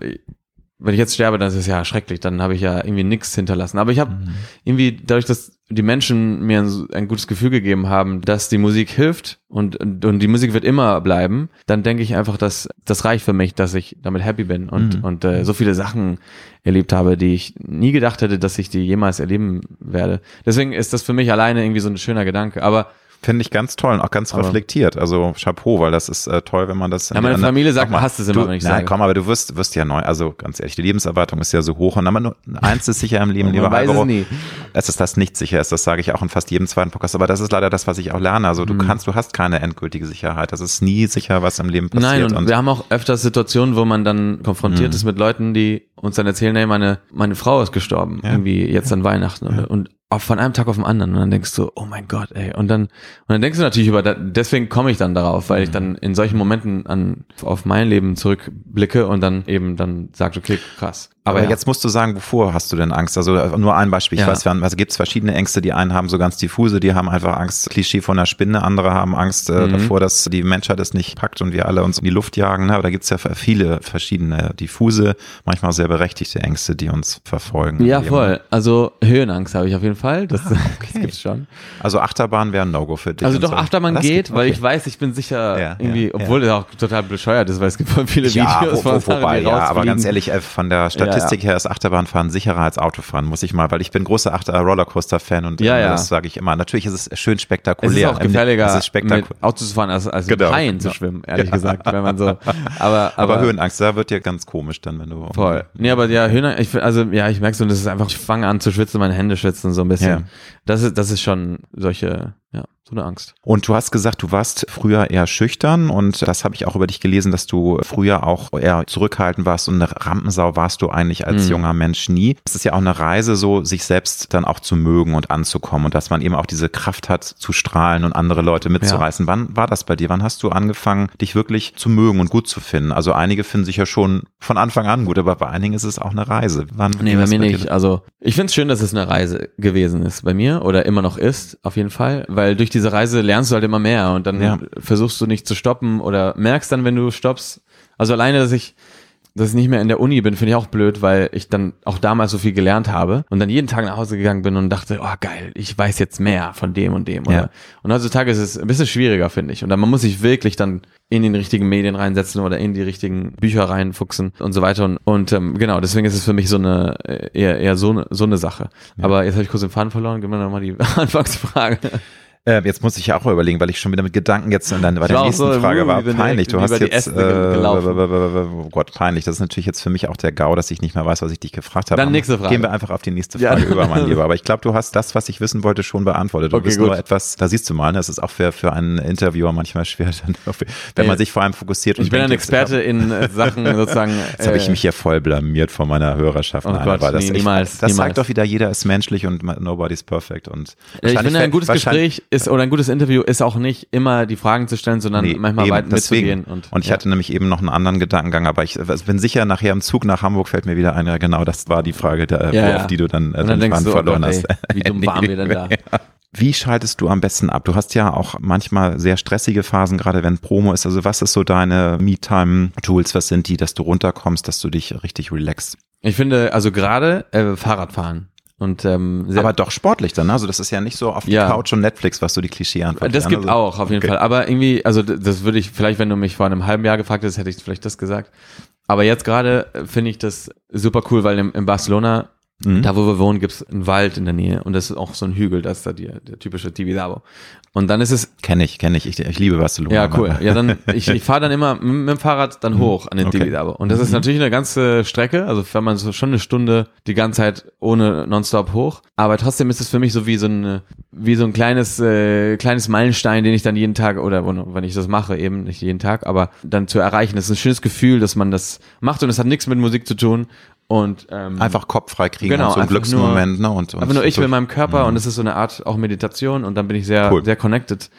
wenn ich jetzt sterbe, dann ist es ja schrecklich, dann habe ich ja irgendwie nichts hinterlassen. Aber ich habe irgendwie, dadurch, dass die Menschen mir ein, ein gutes Gefühl gegeben haben, dass die Musik hilft und, und, und die Musik wird immer bleiben, dann denke ich einfach, dass das reicht für mich, dass ich damit happy bin und, Mhm. und äh, so viele Sachen erlebt habe, die ich nie gedacht hätte, dass ich die jemals erleben werde. Deswegen ist das für mich alleine irgendwie so ein schöner Gedanke. Aber Finde ich ganz toll und auch ganz Aber- reflektiert. Also Chapeau, weil das ist äh, toll, wenn man das. Ja, meine Familie sagt, man hasst es immer, du, wenn ich nein, komm, aber du wirst, wirst ja neu. Also ganz ehrlich, die Lebenserwartung ist ja so hoch. Und aber nur eins ist sicher im Leben, lieber weiß es Alvaro, nie. Es ist das nicht sicher ist. Das sage ich auch in fast jedem zweiten Podcast. Aber das ist leider das, was ich auch lerne. Also du Mhm. kannst, du hast keine endgültige Sicherheit. Das ist nie sicher, was im Leben passiert. Nein, und, wir haben auch öfters Situationen, wo man dann konfrontiert Mhm. ist mit Leuten, die uns dann erzählen, hey, meine, meine Frau ist gestorben, Ja. irgendwie jetzt an Weihnachten. Oder, und von einem Tag auf den anderen. Und dann denkst du, oh mein Gott, ey. Und dann, und dann denkst du natürlich über, deswegen komme ich dann darauf, weil ich dann in solchen Momenten an, auf mein Leben zurückblicke und dann eben dann sagt, okay, krass. Aber ja. jetzt musst du sagen, wovor hast du denn Angst? Also äh, nur ein Beispiel. Ich Ja. weiß, also gibt es verschiedene Ängste. Die einen haben so ganz diffuse, die haben einfach Angst, Klischee von der Spinne. Andere haben Angst äh, Mhm. davor, dass die Menschheit es nicht packt und wir alle uns in die Luft jagen. Ne? Aber da gibt es ja viele verschiedene diffuse, manchmal sehr berechtigte Ängste, die uns verfolgen. Ja, voll. Also Höhenangst habe ich auf jeden Fall. Das, das gibt's schon. Also Achterbahn wäre ein No-Go für dich. Also doch, so. Achterbahn Das geht, geht, weil okay. ich weiß, ich bin sicher Ja, irgendwie, ja, obwohl das auch total bescheuert ist, weil es gibt viele Ja, Videos wo, von wo, Sachen, wobei, ja, aber ganz ehrlich, äh, von der Statistik her ist Achterbahnfahren sicherer als Autofahren, muss ich mal, weil ich bin großer Achter Rollercoaster-Fan und Ja, äh, ja. das sage ich immer. Natürlich ist es schön Es spektakulär. ist auch gefährlicher, Es ist spektakulär. mit Auto zu fahren, als, als Genau, mit Haien zu schwimmen, ehrlich gesagt, wenn man so, aber, aber, aber, Höhenangst, da wird dir ganz komisch dann, wenn du. voll. Nee, aber ja, Höhen, ich, also, ja, ich merke so, das ist einfach, ich fange an zu schwitzen, meine Hände schwitzen so ein bisschen. Ja. Das ist, das ist schon solche, ja, so eine Angst. Und du hast gesagt, du warst früher eher schüchtern und das habe ich auch über dich gelesen, dass du früher auch eher zurückhaltend warst und eine Rampensau warst du eigentlich als Mhm. junger Mensch nie. Es ist ja auch eine Reise, so sich selbst dann auch zu mögen und anzukommen und dass man eben auch diese Kraft hat, zu strahlen und andere Leute mitzureißen. Wann war das bei dir? Wann hast du angefangen, dich wirklich zu mögen und gut zu finden? Also einige finden sich ja schon von Anfang an gut, aber bei einigen ist es auch eine Reise. Wann Nee, bei mir dir? nicht. Also ich finde es schön, dass es eine Reise gewesen ist bei mir oder immer noch ist, auf jeden Fall. Weil durch diese Reise lernst du halt immer mehr und dann Ja. versuchst du nicht zu stoppen oder merkst dann, wenn du stoppst. Also alleine, dass ich dass ich nicht mehr in der Uni bin, finde ich auch blöd, weil ich dann auch damals so viel gelernt habe und dann jeden Tag nach Hause gegangen bin und dachte, oh geil, ich weiß jetzt mehr von dem und dem. Ja. Und heutzutage ist es ein bisschen schwieriger, finde ich. Und dann man muss sich wirklich dann in den richtigen Medien reinsetzen oder in die richtigen Bücher reinfuchsen und so weiter. Und, und ähm, genau, deswegen ist es für mich so eine äh, eher, eher so, eine, so eine Sache. Aber jetzt habe ich kurz den Faden verloren. Gib mir nochmal die Anfangsfrage. Äh, jetzt muss ich ja auch überlegen, weil ich schon wieder mit Gedanken jetzt in deine, bei Ich der war auch nächsten so, Frage uh, war wie bin peinlich. Du hast jetzt, äh, oh Gott, peinlich. Das ist natürlich jetzt für mich auch der GAU, dass ich nicht mehr weiß, was ich dich gefragt habe. Dann nächste Frage. Gehen wir einfach auf die nächste Ja. Frage über, mein Lieber. Aber ich glaube, du hast das, was ich wissen wollte, schon beantwortet. Du Okay, bist gut. nur etwas, da siehst du mal, ne, es ist auch für, für einen Interviewer manchmal schwer, dann, wenn man Ey, sich vor allem fokussiert. Und Ich bin ein denkt, jetzt, Experte in äh, Sachen sozusagen. Jetzt habe ich äh, mich hier voll blamiert von meiner Hörerschaft. Oh Nein, Gott, aber das, nee, niemals, das niemals. zeigt doch wieder, jeder ist menschlich und nobody's perfect. Und Ja, ich finde, ein gutes Gespräch ist oder ein gutes Interview ist auch nicht immer die Fragen zu stellen, sondern Nee, manchmal eben, weit deswegen. mitzugehen. Und, Und ich ja. hatte nämlich eben noch einen anderen Gedankengang, aber ich also bin sicher, nachher im Zug nach Hamburg fällt mir wieder ein, ja genau, das war die Frage, der, Ja, auf die du dann, äh, dann den Faden oh verloren Gott, hast. ey, wie dumm waren wir denn da? Wie schaltest du am besten ab? Du hast ja auch manchmal sehr stressige Phasen, gerade wenn Promo ist. Also was ist so deine Me-Time-Tools? Was sind die, dass du runterkommst, dass du dich richtig relaxst? Ich finde, also gerade äh, Fahrradfahren und ähm, Aber doch sportlich dann, ne? also das ist ja nicht so auf die Ja. Couch und Netflix, was so die Klischee-Antwort das wären. gibt also, auch auf jeden okay. Fall. Aber irgendwie, also das würde ich vielleicht, wenn du mich vor einem halben Jahr gefragt hättest, hätte ich vielleicht das gesagt. Aber jetzt gerade äh, finde ich das super cool, weil im, in Barcelona, Mhm. da wo wir wohnen, gibt es einen Wald in der Nähe und das ist auch so ein Hügel, das ist da die, der typische Tibidabo. Und dann ist es Kenn ich, kenne ich. ich. Ich liebe Barcelona. Ja, cool. Ja, dann, ich, ich fahre dann immer mit, dem Fahrrad dann hoch an den Okay. Tibidabo. Und das ist natürlich eine ganze Strecke, also wenn man so schon eine Stunde die ganze Zeit ohne nonstop hoch. Aber trotzdem ist es für mich so wie so ein, wie so ein kleines, äh, kleines Meilenstein, den ich dann jeden Tag, oder wenn wenn ich das mache, eben nicht jeden Tag, aber dann zu erreichen. Das ist ein schönes Gefühl, dass man das macht und es hat nichts mit Musik zu tun. Und ähm, Einfach Kopf frei kriegen Genau, und so ein einfach Glücksmoment. ne? und, und Einfach nur ich mit meinem Körper und es ist so eine Art auch Meditation und dann bin ich sehr, Cool. sehr connected.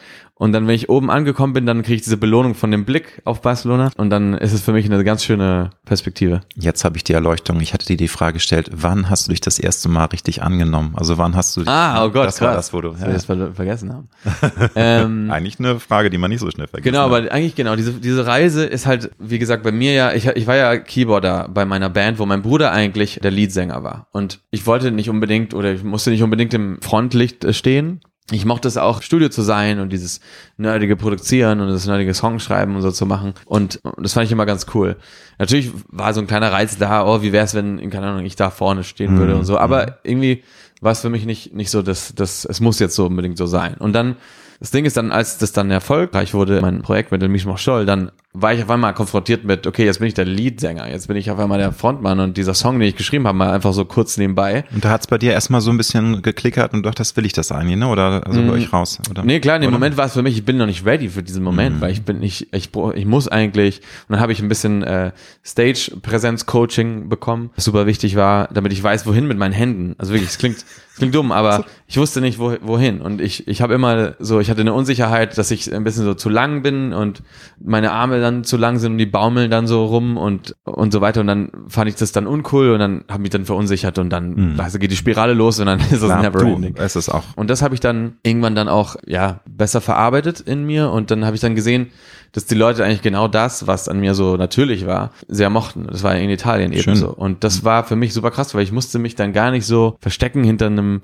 Und dann, wenn ich oben angekommen bin, dann kriege ich diese Belohnung von dem Blick auf Barcelona und dann ist es für mich eine ganz schöne Perspektive. Jetzt habe ich die Erleuchtung. Ich hatte dir die Frage gestellt, wann hast du dich das erste Mal richtig angenommen? Also wann hast du dich, Ah, oh Gott, das war krass. das, wo du, Das ja, wir das ver vergessen haben. ähm, eigentlich eine Frage, die man nicht so schnell vergisst. Genau, ne? aber eigentlich genau, diese, diese Reise ist halt, wie gesagt, bei mir ja, ich, ich war ja Keyboarder bei meiner Band, wo mein Bruder eigentlich der Leadsänger war. Und ich wollte nicht unbedingt oder ich musste nicht unbedingt im Frontlicht äh, stehen. Ich mochte es auch, Studio zu sein und dieses nerdige Produzieren und das nerdige Songschreiben und so zu machen. Und, das fand ich immer ganz cool. Natürlich war so ein kleiner Reiz da, oh, wie wär's, wenn, keine Ahnung, ich da vorne stehen würde und so. Aber irgendwie war es für mich nicht, nicht so, dass, dass es muss jetzt so unbedingt so sein. Und dann das Ding ist dann, als das dann erfolgreich wurde, mein Projekt mit dem Mischmach Scholl, dann war ich auf einmal konfrontiert mit, okay, jetzt bin ich der Leadsänger, jetzt bin ich auf einmal der Frontmann und dieser Song, den ich geschrieben habe, mal einfach so kurz nebenbei. Und da hat's bei dir erstmal so ein bisschen geklickert und du dachtest, will ich das eigentlich, ne? Oder also bei euch raus? Oder? Nee, klar, in dem? Moment war es für mich, ich bin noch nicht ready für diesen Moment, Mhm. weil ich bin nicht, ich, ich muss eigentlich, und dann habe ich ein bisschen äh, Stage-Präsenz-Coaching bekommen, was super wichtig war, damit ich weiß, wohin mit meinen Händen. Also wirklich, es klingt, es klingt dumm, aber ich wusste nicht, wo, wohin. Und ich, ich habe immer so, ich hatte eine Unsicherheit, dass ich ein bisschen so zu lang bin und meine Arme dann zu lang sind und die baumeln dann so rum und, und so weiter und dann fand ich das dann uncool und dann habe mich dann verunsichert und dann Mhm. also geht die Spirale los und dann ist es Klar, never du, ending. es ist auch. Und das habe ich dann irgendwann dann auch ja besser verarbeitet in mir und dann habe ich dann gesehen, dass die Leute eigentlich genau das, was an mir so natürlich war, sehr mochten. Das war in Italien eben Schön. so. Und das war für mich super krass, weil ich musste mich dann gar nicht so verstecken hinter einem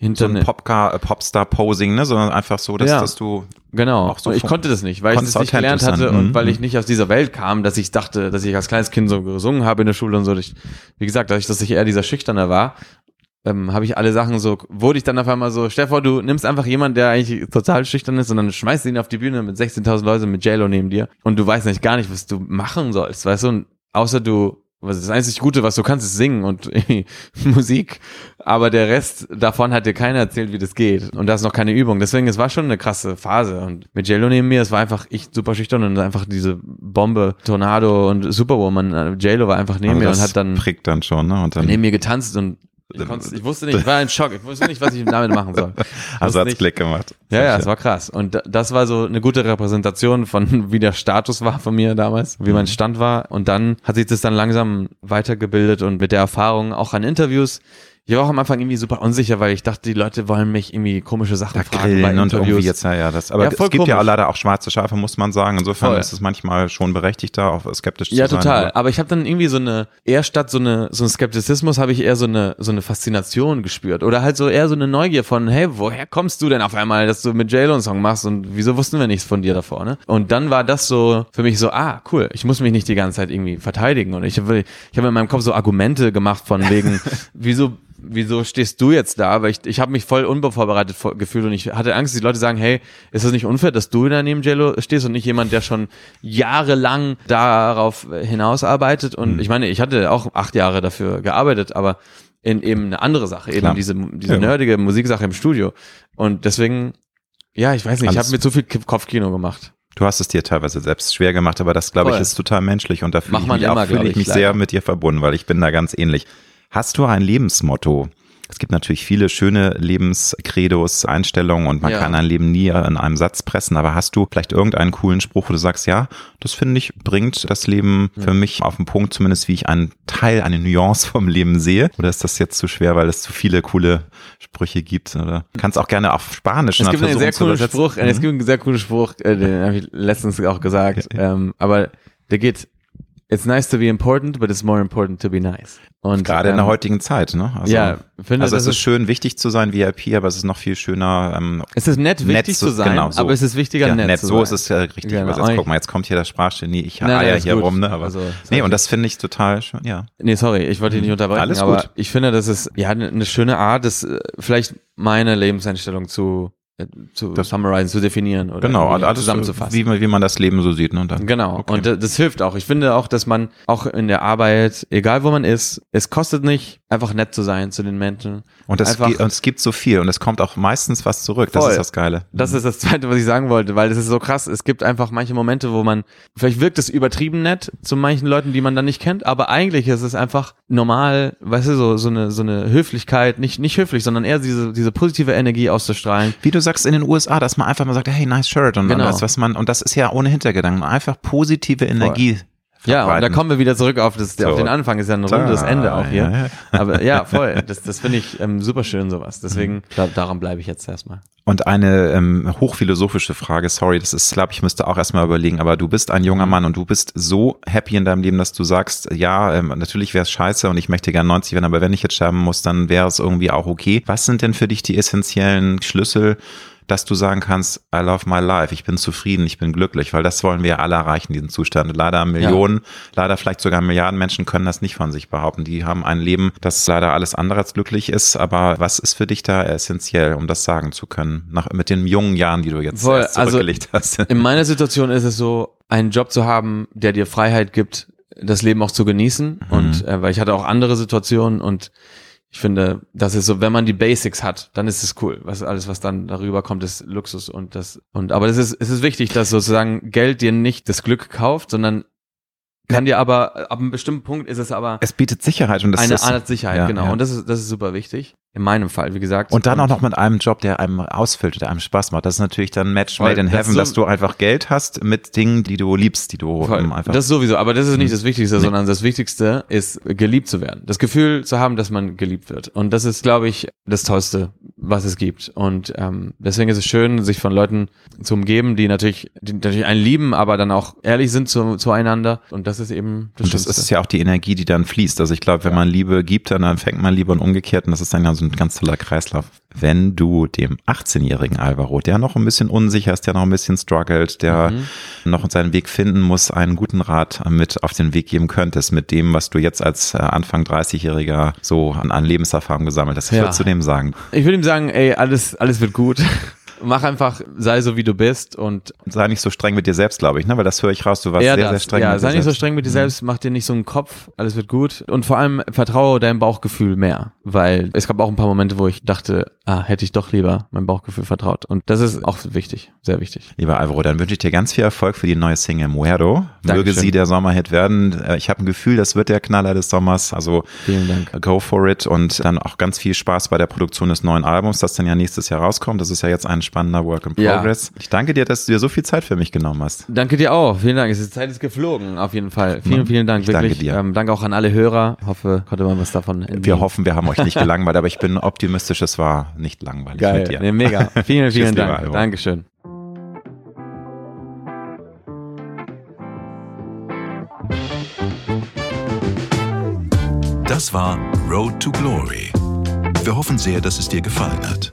hinter So ein ne- Popcar, äh, Popstar-Posing, ne? sondern einfach so, dass, Ja. dass du Genau. auch so ich konnte das nicht, weil ich das nicht gelernt hatte sein. und Mhm. weil ich nicht aus dieser Welt kam, dass ich dachte, dass ich als kleines Kind so gesungen habe in der Schule und so. Ich, wie gesagt, dadurch, dass ich eher dieser Schüchterne war, ähm, habe ich alle Sachen so, wurde ich dann auf einmal so, vor, du nimmst einfach jemanden, der eigentlich total schüchtern ist und dann schmeißt ihn auf die Bühne mit 16.000 Leuten mit JLo neben dir und du weißt nicht gar nicht, was du machen sollst, weißt du, und außer du, was ist das einzig Gute, was du kannst, ist singen und Musik, aber der Rest davon hat dir keiner erzählt, wie das geht. Und da ist noch keine Übung, deswegen, es war schon eine krasse Phase. Und mit JLo neben mir, es war einfach ich super schüchtern und einfach diese Bombe, Tornado und Superwoman, äh, JLo war einfach neben also mir und hat dann prägt dann schon, ne? Und dann, neben mir getanzt und ich, ich wusste nicht, ich war in Schock, ich wusste nicht, was ich damit machen soll. Also hat's Klick gemacht. ja, ja, es war krass. Und da- das war so eine gute Repräsentation von, wie der Status war von mir damals, wie mein Stand war. Und dann hat sich das dann langsam weitergebildet und mit der Erfahrung auch an Interviews. Ich war auch am Anfang irgendwie super unsicher, weil ich dachte, die Leute wollen mich irgendwie komische Sachen da fragen bei und Interviews. irgendwie jetzt, ja, ja, das, aber Ja, es gibt ja komisch. leider auch schwarze Schafe, muss man sagen. Insofern Voll. ist es manchmal schon berechtigter, auch skeptisch Ja, zu sein. total. aber- Aber ich habe dann irgendwie so eine, eher statt so eine, so ein Skeptizismus, habe ich eher so eine, so eine Faszination gespürt. Oder halt so eher so eine Neugier von, hey, woher kommst du denn auf einmal, dass du mit JLo einen Song machst und wieso wussten wir nichts von dir davor, ne? Und dann war das so für mich so, ah, cool, ich muss mich nicht die ganze Zeit irgendwie verteidigen. Und ich habe ich hab in meinem Kopf so Argumente gemacht von wegen, wieso wieso stehst du jetzt da? Weil ich, ich habe mich voll unvorbereitet vor- gefühlt und ich hatte Angst, dass die Leute sagen, hey, ist das nicht unfair, dass du da neben JLo stehst und nicht jemand, der schon jahrelang darauf hinausarbeitet? Und ich meine, ich hatte auch acht Jahre dafür gearbeitet, aber in eben eine andere Sache, eben Klar. diese, diese Ja. nerdige Musiksache im Studio. Und deswegen, ja, ich weiß nicht, ich Alles- habe mir zu viel Kopfkino gemacht. Du hast es dir teilweise selbst schwer gemacht, aber das, glaube ich, ist total menschlich und da fühle ich mich, auch, glaube ich ich, mich leider. sehr mit dir verbunden, weil ich bin da ganz ähnlich. Hast du ein Lebensmotto? Es gibt natürlich viele schöne Lebenscredos, Einstellungen und man Ja. kann ein Leben nie in einem Satz pressen, aber hast du vielleicht irgendeinen coolen Spruch, wo du sagst, ja, das finde ich, bringt das Leben für mich auf den Punkt, zumindest wie ich einen Teil, eine Nuance vom Leben sehe? Oder ist das jetzt zu schwer, weil es zu viele coole Sprüche gibt? Oder kannst auch gerne auf Spanisch Es mal gibt einen sehr coolen. Spruch, äh, es Mhm. gibt einen sehr coolen Spruch, äh, den habe ich letztens auch gesagt, ähm, aber der geht, it's nice to be important, but it's more important to be nice. Und, Gerade in der ähm, heutigen Zeit, ne? Also, Ja, finde, also es ist schön, wichtig zu sein, VIP, aber es ist noch viel schöner. Ähm, Es ist nett, nett wichtig zu sein, genau, so. aber es ist wichtiger, ja, nett, nett. zu so sein. ist es äh, richtig Genau. übersetzt. Guck mal, jetzt kommt hier der Sprachgenie, ich Nein, eier hier gut. rum, ne? Aber, Also, nee, und das finde ich total schön, ja. Nee, sorry, ich wollte dich nicht unterbrechen, Alles aber gut. ich finde, das ist ja eine schöne Art, das äh, vielleicht meine Lebenseinstellung zu, zu Das- summarizen, zu definieren oder Genau, alles zusammenzufassen. Wie, man- wie man das Leben so sieht, ne? Und dann, Genau. Okay. Und da- das hilft auch. Ich finde auch, dass man auch in der Arbeit, egal wo man ist, es kostet nicht, einfach nett zu sein zu den Menschen. Und, das und es gibt so viel und es kommt auch meistens was zurück. Das Voll. ist das Geile. Das ist das Zweite, was ich sagen wollte, weil das ist so krass. Es gibt einfach manche Momente, wo man, vielleicht wirkt es übertrieben nett zu manchen Leuten, die man dann nicht kennt, aber eigentlich ist es einfach normal, weißt du, so, so eine, so eine Höflichkeit, nicht, nicht höflich, sondern eher diese, diese positive Energie auszustrahlen. Wie du sagst in den USA, dass man einfach mal sagt, hey, nice shirt und Genau. das, was man, und das ist ja ohne Hintergedanken, einfach positive Energie. Ja, und da kommen wir wieder zurück auf, das, auf So. den Anfang, ist ja ein rundes Da, Ende auch hier. ja, ja. Aber ja, voll. Das, das finde ich ähm, super schön, sowas. Deswegen, da, daran bleibe ich jetzt erstmal. Und eine ähm, hochphilosophische Frage, sorry, das ist, glaube ich, müsste auch erstmal überlegen, aber du bist ein junger Mann und du bist so happy in deinem Leben, dass du sagst, ja, ähm, natürlich wäre es scheiße und ich möchte gern 90 werden, aber wenn ich jetzt sterben muss, dann wäre es irgendwie auch okay. Was sind denn für dich die essentiellen Schlüssel, dass du sagen kannst, I love my life, ich bin zufrieden, ich bin glücklich, weil das wollen wir alle erreichen, diesen Zustand. Leider Millionen, leider vielleicht sogar Milliarden Menschen können das nicht von sich behaupten. Die haben ein Leben, das leider alles andere als glücklich ist, aber was ist für dich da essentiell, um das sagen zu können, nach, mit den jungen Jahren, die du jetzt Voll, also zurückgelegt hast? In meiner Situation ist es so, einen Job zu haben, der dir Freiheit gibt, das Leben auch zu genießen. Und äh, weil ich hatte auch andere Situationen und ich finde, das ist so, wenn man die Basics hat, dann ist es cool. Was alles, was dann darüber kommt, ist Luxus und das und aber es ist es ist wichtig, dass sozusagen Geld dir nicht das Glück kauft, sondern kann dir aber ab einem bestimmten Punkt ist es aber Es bietet Sicherheit und das eine ist Art Sicherheit, ja, genau. ja. Und das ist, das ist super wichtig. In meinem Fall, wie gesagt. Und dann auch noch mit einem Job, der einem ausfüllt, der einem Spaß macht. Das ist natürlich dann Match made in das heaven, so- dass du einfach Geld hast mit Dingen, die du liebst, die du einfach. Das sowieso, aber das ist nicht das Wichtigste, sondern das Wichtigste ist, geliebt zu werden. Das Gefühl zu haben, dass man geliebt wird. Und das ist, glaube ich, das Tollste, was es gibt. Und ähm, deswegen ist es schön, sich von Leuten zu umgeben, die natürlich, die natürlich einen lieben, aber dann auch ehrlich sind zu, zueinander. Und das ist eben das und das Schönste. ist ja auch die Energie, die dann fließt. Also ich glaube, wenn man Liebe gibt, dann, fängt man Liebe und umgekehrt. Und das ist dann ja ein ganz toller Kreislauf. Wenn du dem 18-jährigen Alvaro, der noch ein bisschen unsicher ist, der noch ein bisschen struggelt, der noch seinen Weg finden muss, einen guten Rat mit auf den Weg geben könntest, mit dem, was du jetzt als äh, Anfang 30-Jähriger so an, an Lebenserfahrung gesammelt hast. Ich Ja. würde zu dem sagen, Ich würde ihm sagen, ey, alles, alles wird gut. Mach einfach, sei so wie du bist und sei nicht so streng mit dir selbst, glaube ich, ne? weil das höre ich raus, du warst sehr, das. sehr streng ja, mit sei dir nicht so selbst. Mhm. streng mit dir selbst, mach dir nicht so einen Kopf, alles wird gut. Und vor allem vertraue deinem Bauchgefühl mehr, weil es gab auch ein paar Momente, wo ich dachte, ah, hätte ich doch lieber meinem Bauchgefühl vertraut. Und das ist auch wichtig, sehr wichtig. Lieber Alvaro, dann wünsche ich dir ganz viel Erfolg für die neue Single Muero. Möge Dankeschön. sie der Sommerhit werden. Äh, Ich habe ein Gefühl, das wird der Knaller des Sommers. Also Vielen Dank. go for it und dann auch ganz viel Spaß bei der Produktion des neuen Albums, das dann ja nächstes Jahr rauskommt. Das ist ja jetzt ein spannender Work in Ja. Progress. Ich danke dir, dass du dir so viel Zeit für mich genommen hast. Danke dir auch. Vielen Dank. Ist Zeit ist geflogen, auf jeden Fall. Vielen, vielen Dank. Ich danke Wirklich. dir. Ähm, danke auch an alle Hörer. Hoffe, konnte man was davon entnehmen. Wir hoffen, wir haben euch nicht gelangweilt, aber ich bin optimistisch, es war nicht langweilig Geil. mit dir. Nee, mega. Vielen, Tschüss, vielen lieber Dank. Dankeschön. Das war Road to Glory. Wir hoffen sehr, dass es dir gefallen hat.